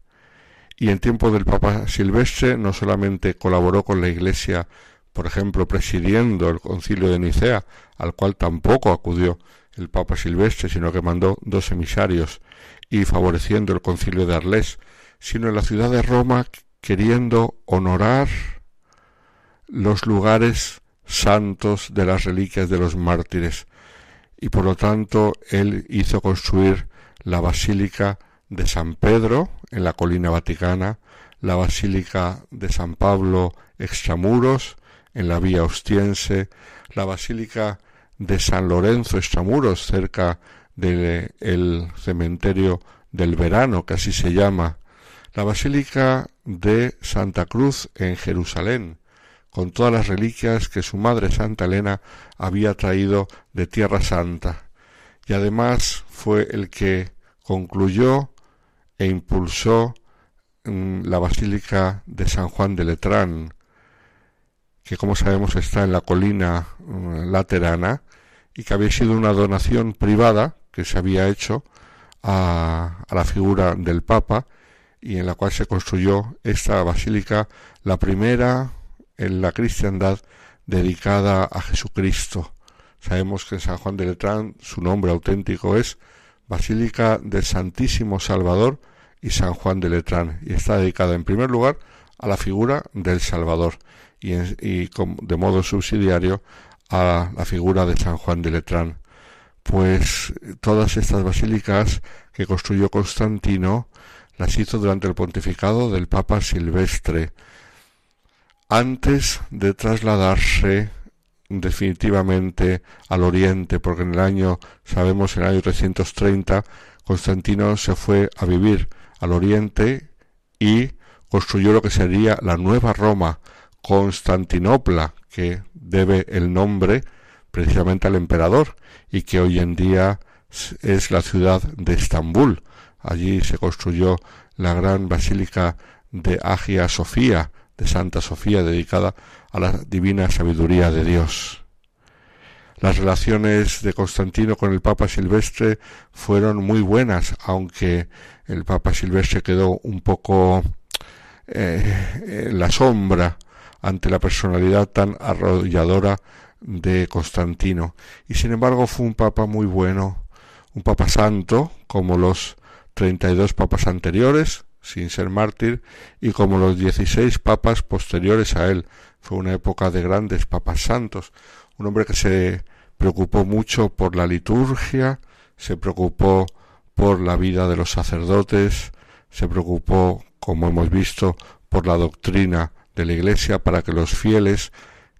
Y en tiempo del Papa Silvestre no solamente colaboró con la Iglesia, por ejemplo, presidiendo el concilio de Nicea, al cual tampoco acudió, el Papa Silvestre, sino que mandó dos emisarios y favoreciendo el concilio de Arles, sino en la ciudad de Roma queriendo honorar los lugares santos de las reliquias de los mártires y por lo tanto él hizo construir la basílica de San Pedro en la colina vaticana, la basílica de San Pablo extramuros en la vía ostiense, la basílica de San Lorenzo Extramuros, cerca del cementerio del verano, que así se llama, la Basílica de Santa Cruz en Jerusalén, con todas las reliquias que su madre Santa Elena había traído de Tierra Santa, y además fue el que concluyó e impulsó mm, la Basílica de San Juan de Letrán, que como sabemos está en la colina mm, laterana y que había sido una donación privada que se había hecho a, la figura del Papa y en la cual se construyó esta basílica, la primera en la cristiandad dedicada a Jesucristo. Sabemos que en San Juan de Letrán su nombre auténtico es Basílica del Santísimo Salvador y San Juan de Letrán y está dedicada en primer lugar a la figura del Salvador y, y de modo subsidiario a la figura de San Juan de Letrán. Pues todas estas basílicas que construyó Constantino las hizo durante el pontificado del Papa Silvestre, antes de trasladarse definitivamente al oriente, porque en el año, sabemos, en el año 330, Constantino se fue a vivir al oriente y construyó lo que sería la nueva Roma, Constantinopla, que debe el nombre precisamente al emperador y que hoy en día es la ciudad de Estambul. Allí se construyó la gran basílica de Agia Sofía, de Santa Sofía, dedicada a la divina sabiduría de Dios. Las relaciones de Constantino con el Papa Silvestre fueron muy buenas, aunque el Papa Silvestre quedó un poco eh, en la sombra ante la personalidad tan arrolladora de Constantino. Y sin embargo fue un papa muy bueno, un papa santo, como los treinta y dos papas anteriores, sin ser mártir, y como los dieciséis papas posteriores a él. Fue una época de grandes papas santos, un hombre que se preocupó mucho por la liturgia, se preocupó por la vida de los sacerdotes, se preocupó, como hemos visto, por la doctrina de la Iglesia para que los fieles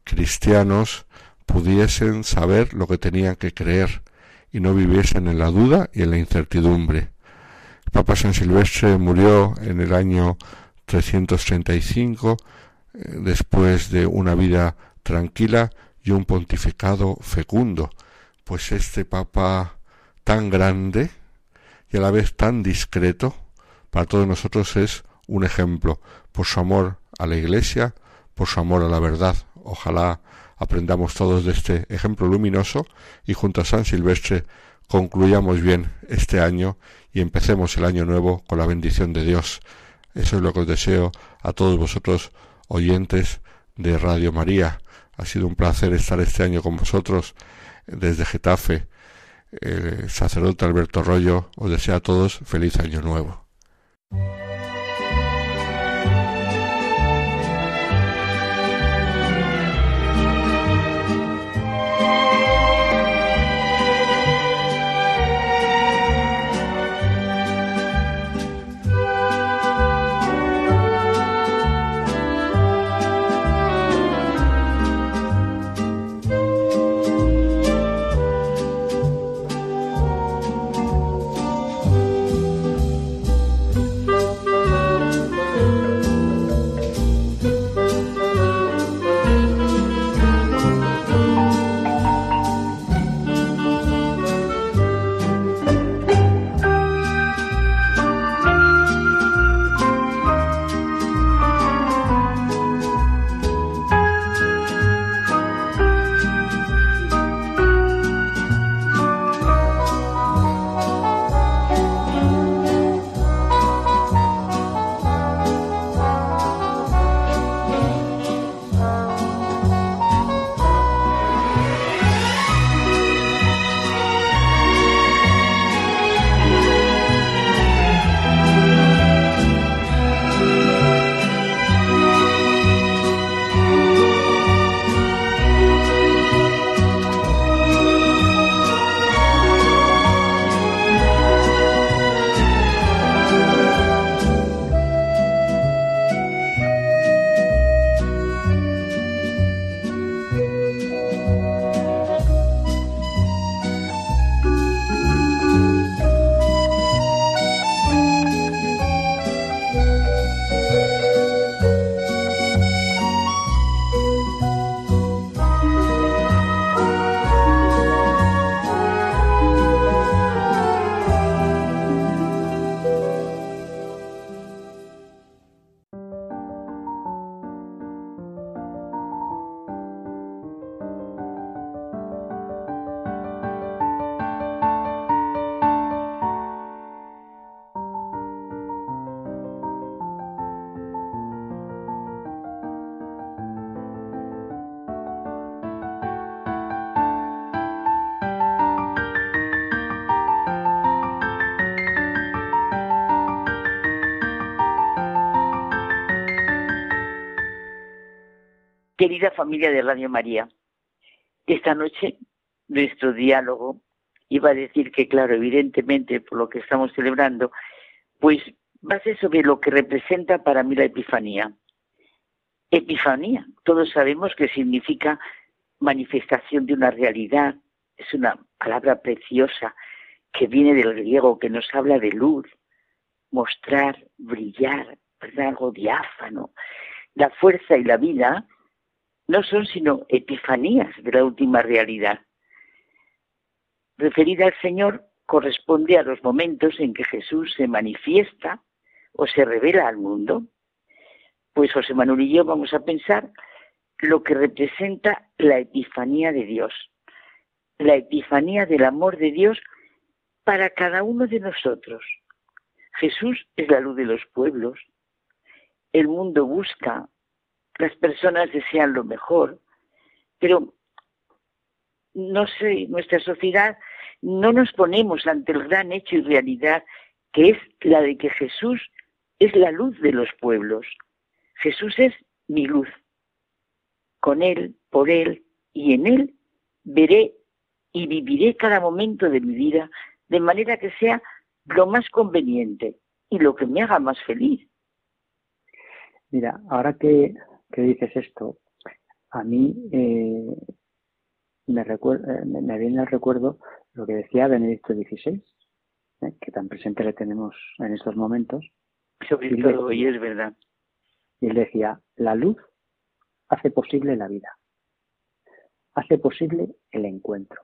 cristianos pudiesen saber lo que tenían que creer y no viviesen en la duda y en la incertidumbre. Papa San Silvestre murió en el año 335 eh, después de una vida tranquila y un pontificado fecundo, pues este Papa tan grande y a la vez tan discreto, para todos nosotros es un ejemplo por su amor a la Iglesia, por su amor a la verdad. Ojalá aprendamos todos de este ejemplo luminoso y junto a San Silvestre concluyamos bien este año y empecemos el año nuevo con la bendición de Dios. Eso es lo que os deseo a todos vosotros oyentes de Radio María. Ha sido un placer estar este año con vosotros desde Getafe. El sacerdote Alberto Rollo os desea a todos feliz año nuevo. Querida familia de Radio María, esta noche nuestro diálogo iba a decir que, claro, evidentemente, por lo que estamos celebrando, pues va a ser sobre lo que representa para mí la Epifanía. Epifanía, todos sabemos que significa manifestación de una realidad, es una palabra preciosa que viene del griego, que nos habla de luz, mostrar, brillar, ¿verdad? algo diáfano. La fuerza y la vida no son sino epifanías de la última realidad. Referida al Señor corresponde a los momentos en que Jesús se manifiesta o se revela al mundo. Pues José Manuel y yo vamos a pensar lo que representa la epifanía de Dios, la epifanía del amor de Dios para cada uno de nosotros. Jesús es la luz de los pueblos. El mundo busca, las personas desean lo mejor, pero no sé, nuestra sociedad no nos ponemos ante el gran hecho y realidad que es la de que Jesús es la luz de los pueblos. Jesús es mi luz. Con Él, por Él y en Él veré y viviré cada momento de mi vida de manera que sea lo más conveniente y lo que me haga más feliz. Mira, ahora que, dices esto, a mí eh, me, eh, me, viene al recuerdo lo que decía Benedicto XVI, eh, que tan presente le tenemos en estos momentos. Sobre todo hoy es verdad. Y él decía, la luz hace posible la vida, hace posible el encuentro,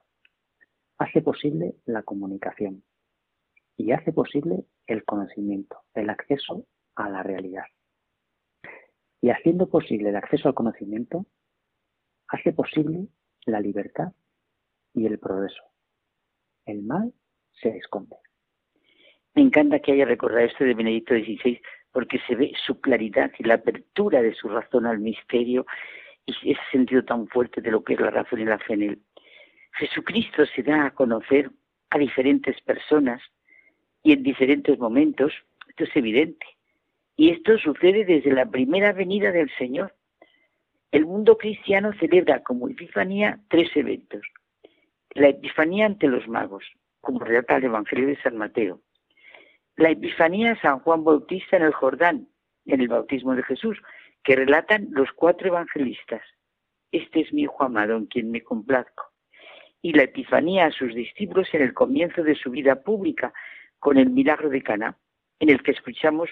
hace posible la comunicación y hace posible el conocimiento, el acceso a la realidad. Y haciendo posible el acceso al conocimiento, hace posible la libertad y el progreso. El mal se esconde. Me encanta que haya recordado esto de Benedicto XVI, porque se ve su claridad y la apertura de su razón al misterio y ese sentido tan fuerte de lo que es la razón y la fe en él. Jesucristo se da a conocer a diferentes personas y en diferentes momentos, esto es evidente. Y esto sucede desde la primera venida del Señor. El mundo cristiano celebra como Epifanía tres eventos. La Epifanía ante los magos, como relata el Evangelio de San Mateo. La Epifanía a San Juan Bautista en el Jordán, en el bautismo de Jesús, que relatan los cuatro evangelistas. Este es mi hijo amado en quien me complazco. Y la Epifanía a sus discípulos en el comienzo de su vida pública, con el milagro de Cana, en el que escuchamos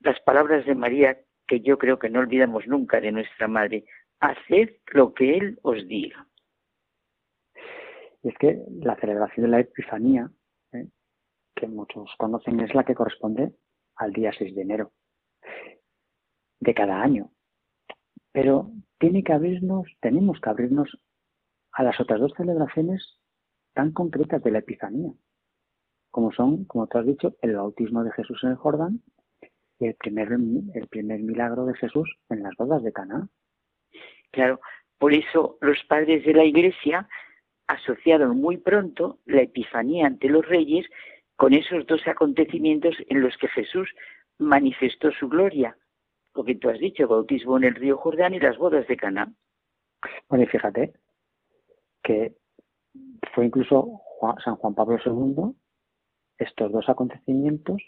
las palabras de María que yo creo que no olvidamos nunca de nuestra madre, haced lo que Él os diga. Y es que la celebración de la Epifanía, ¿eh? que muchos conocen, es la que corresponde al día 6 de enero de cada año. Pero tiene que abrirnos, tenemos que abrirnos a las otras dos celebraciones tan concretas de la Epifanía, como son, como tú has dicho, el bautismo de Jesús en el Jordán el primer, el primer milagro de Jesús en las bodas de Cana. Claro, por eso los padres de la Iglesia asociaron muy pronto la Epifanía ante los reyes con esos dos acontecimientos en los que Jesús manifestó su gloria, lo que tú has dicho, bautismo en el río Jordán y las bodas de Cana. Bueno, y fíjate que fue incluso San Juan Pablo II estos dos acontecimientos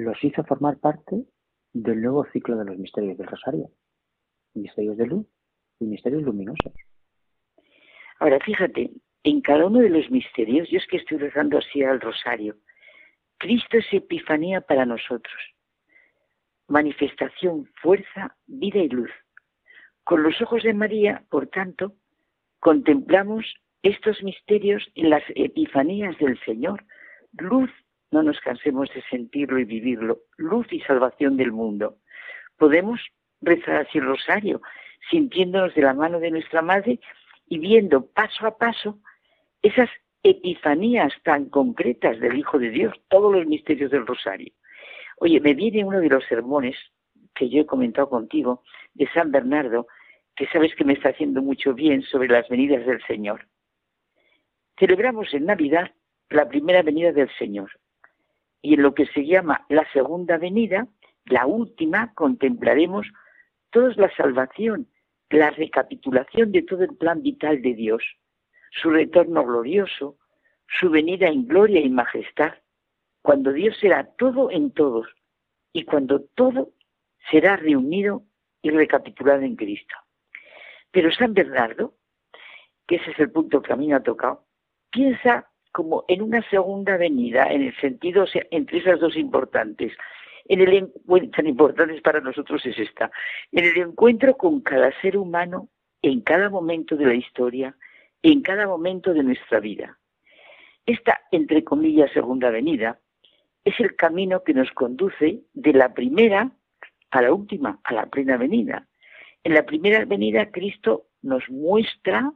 los hizo formar parte del nuevo ciclo de los misterios del Rosario. Misterios de luz y misterios luminosos. Ahora, fíjate, en cada uno de los misterios, yo es que estoy rezando así al Rosario, Cristo es epifanía para nosotros. Manifestación, fuerza, vida y luz. Con los ojos de María, por tanto, contemplamos estos misterios en las epifanías del Señor, luz, no nos cansemos de sentirlo y vivirlo, luz y salvación del mundo. Podemos rezar así el rosario, sintiéndonos de la mano de nuestra Madre y viendo paso a paso esas epifanías tan concretas del Hijo de Dios, todos los misterios del rosario. Oye, me viene uno de los sermones que yo he comentado contigo de San Bernardo, que sabes que me está haciendo mucho bien sobre las venidas del Señor. Celebramos en Navidad la primera venida del Señor. Y en lo que se llama la segunda venida, la última, contemplaremos toda la salvación, la recapitulación de todo el plan vital de Dios, su retorno glorioso, su venida en gloria y majestad, cuando Dios será todo en todos y cuando todo será reunido y recapitulado en Cristo. Pero San Bernardo que ese es el punto que a mí me ha tocado, piensa como en una segunda venida, en el sentido, entre esas dos importantes. En el encuentro, tan importantes para nosotros es esta, en el encuentro con cada ser humano en cada momento de la historia, en cada momento de nuestra vida. Esta, entre comillas, segunda venida es el camino que nos conduce de la primera a la última, a la plena venida. En la primera venida Cristo nos muestra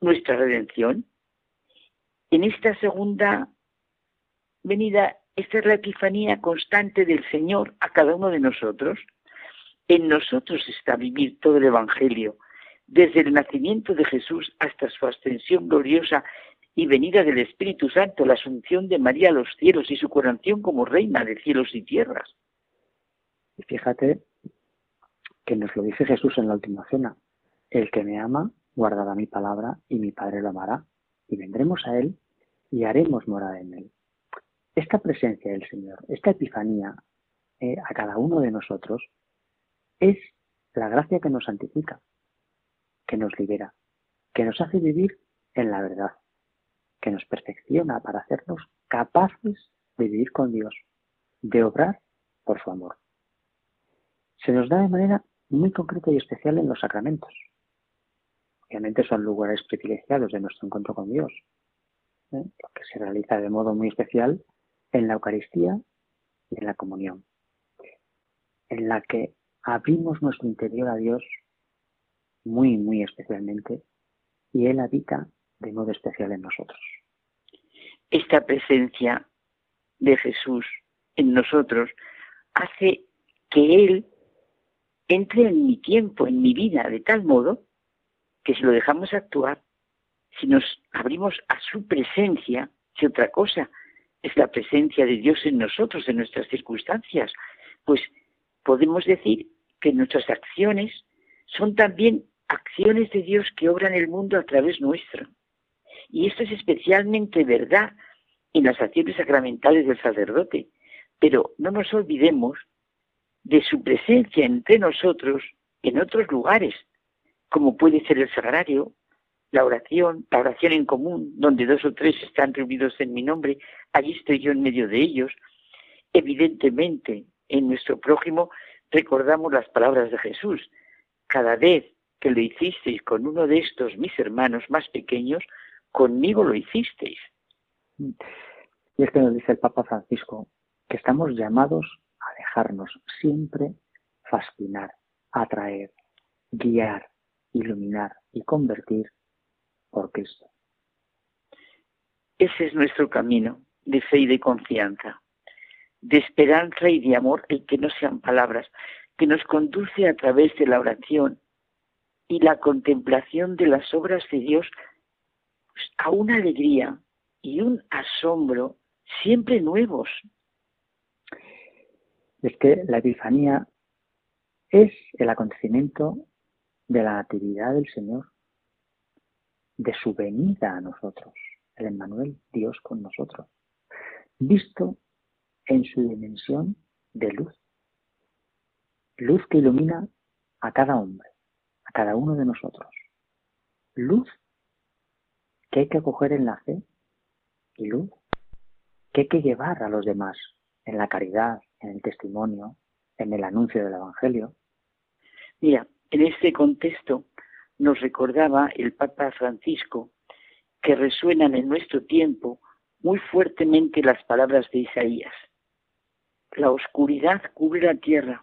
nuestra redención. En esta segunda venida, esta es la epifanía constante del Señor a cada uno de nosotros. En nosotros está vivir todo el Evangelio, desde el nacimiento de Jesús hasta su ascensión gloriosa y venida del Espíritu Santo, la asunción de María a los cielos y su coronación como reina de cielos y tierras. Y fíjate que nos lo dice Jesús en la última cena. El que me ama guardará mi palabra y mi Padre lo amará. Y vendremos a Él y haremos morada en Él. Esta presencia del Señor, esta epifanía eh, a cada uno de nosotros, es la gracia que nos santifica, que nos libera, que nos hace vivir en la verdad, que nos perfecciona para hacernos capaces de vivir con Dios, de obrar por su amor. Se nos da de manera muy concreta y especial en los sacramentos. Obviamente son lugares privilegiados de nuestro encuentro con Dios, ¿eh? que se realiza de modo muy especial en la Eucaristía y en la comunión, en la que abrimos nuestro interior a Dios muy, muy especialmente y Él habita de modo especial en nosotros. Esta presencia de Jesús en nosotros hace que Él entre en mi tiempo, en mi vida, de tal modo que si lo dejamos actuar, si nos abrimos a su presencia, si otra cosa es la presencia de Dios en nosotros, en nuestras circunstancias, pues podemos decir que nuestras acciones son también acciones de Dios que obran el mundo a través nuestro. Y esto es especialmente verdad en las acciones sacramentales del sacerdote. Pero no nos olvidemos de su presencia entre nosotros en otros lugares, como puede ser el sagrario, la oración, la oración en común, donde dos o tres están reunidos en mi nombre, allí estoy yo en medio de ellos. Evidentemente, en nuestro prójimo recordamos las palabras de Jesús. Cada vez que lo hicisteis con uno de estos mis hermanos más pequeños, conmigo lo hicisteis. Y es que nos dice el Papa Francisco que estamos llamados dejarnos siempre fascinar, atraer, guiar, iluminar y convertir por Cristo. Ese es nuestro camino de fe y de confianza, de esperanza y de amor, el que no sean palabras, que nos conduce a través de la oración y la contemplación de las obras de Dios pues, a una alegría y un asombro siempre nuevos, es que la Epifanía es el acontecimiento de la actividad del Señor, de su venida a nosotros, el Emmanuel, Dios con nosotros, visto en su dimensión de luz, luz que ilumina a cada hombre, a cada uno de nosotros, luz que hay que acoger en la fe y luz que hay que llevar a los demás en la caridad, en el testimonio, en el anuncio del Evangelio. Mira, en este contexto nos recordaba el Papa Francisco que resuenan en nuestro tiempo muy fuertemente las palabras de Isaías. La oscuridad cubre la tierra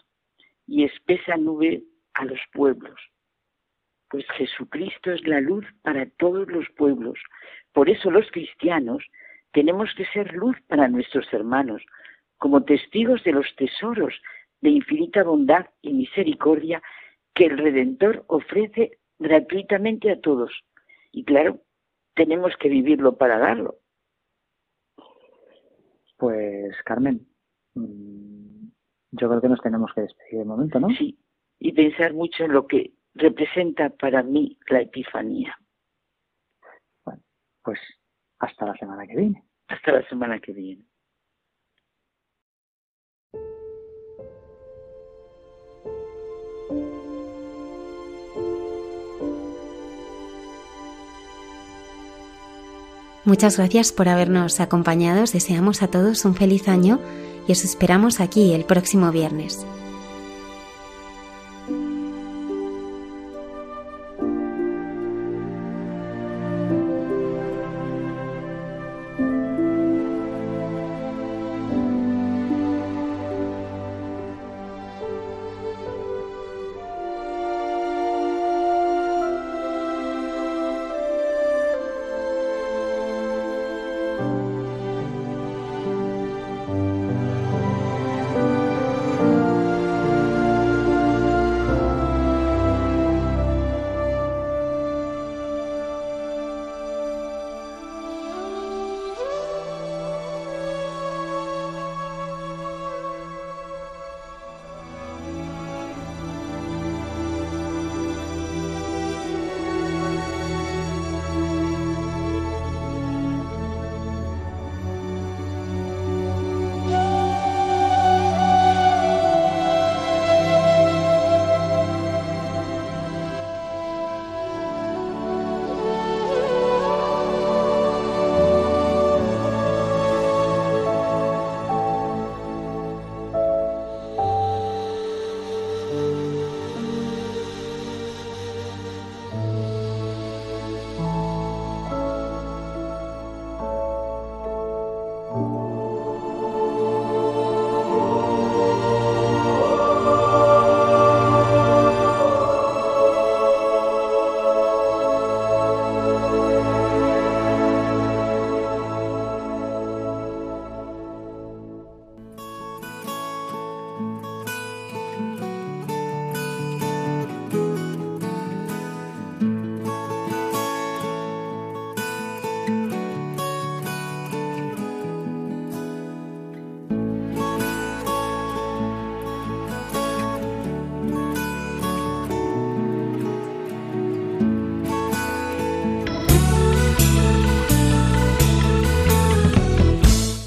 y espesa nube a los pueblos. Pues Jesucristo es la luz para todos los pueblos. Por eso los cristianos tenemos que ser luz para nuestros hermanos, como testigos de los tesoros de infinita bondad y misericordia que el Redentor ofrece gratuitamente a todos. Y claro, tenemos que vivirlo para darlo. Pues Carmen, mm, yo creo que nos tenemos que despedir de momento, ¿no? Sí, y pensar mucho en lo que representa para mí la Epifanía. Bueno, pues hasta la semana que viene. Hasta la semana que viene. Muchas gracias por habernos acompañado. Os deseamos a todos un feliz año y os esperamos aquí el próximo viernes.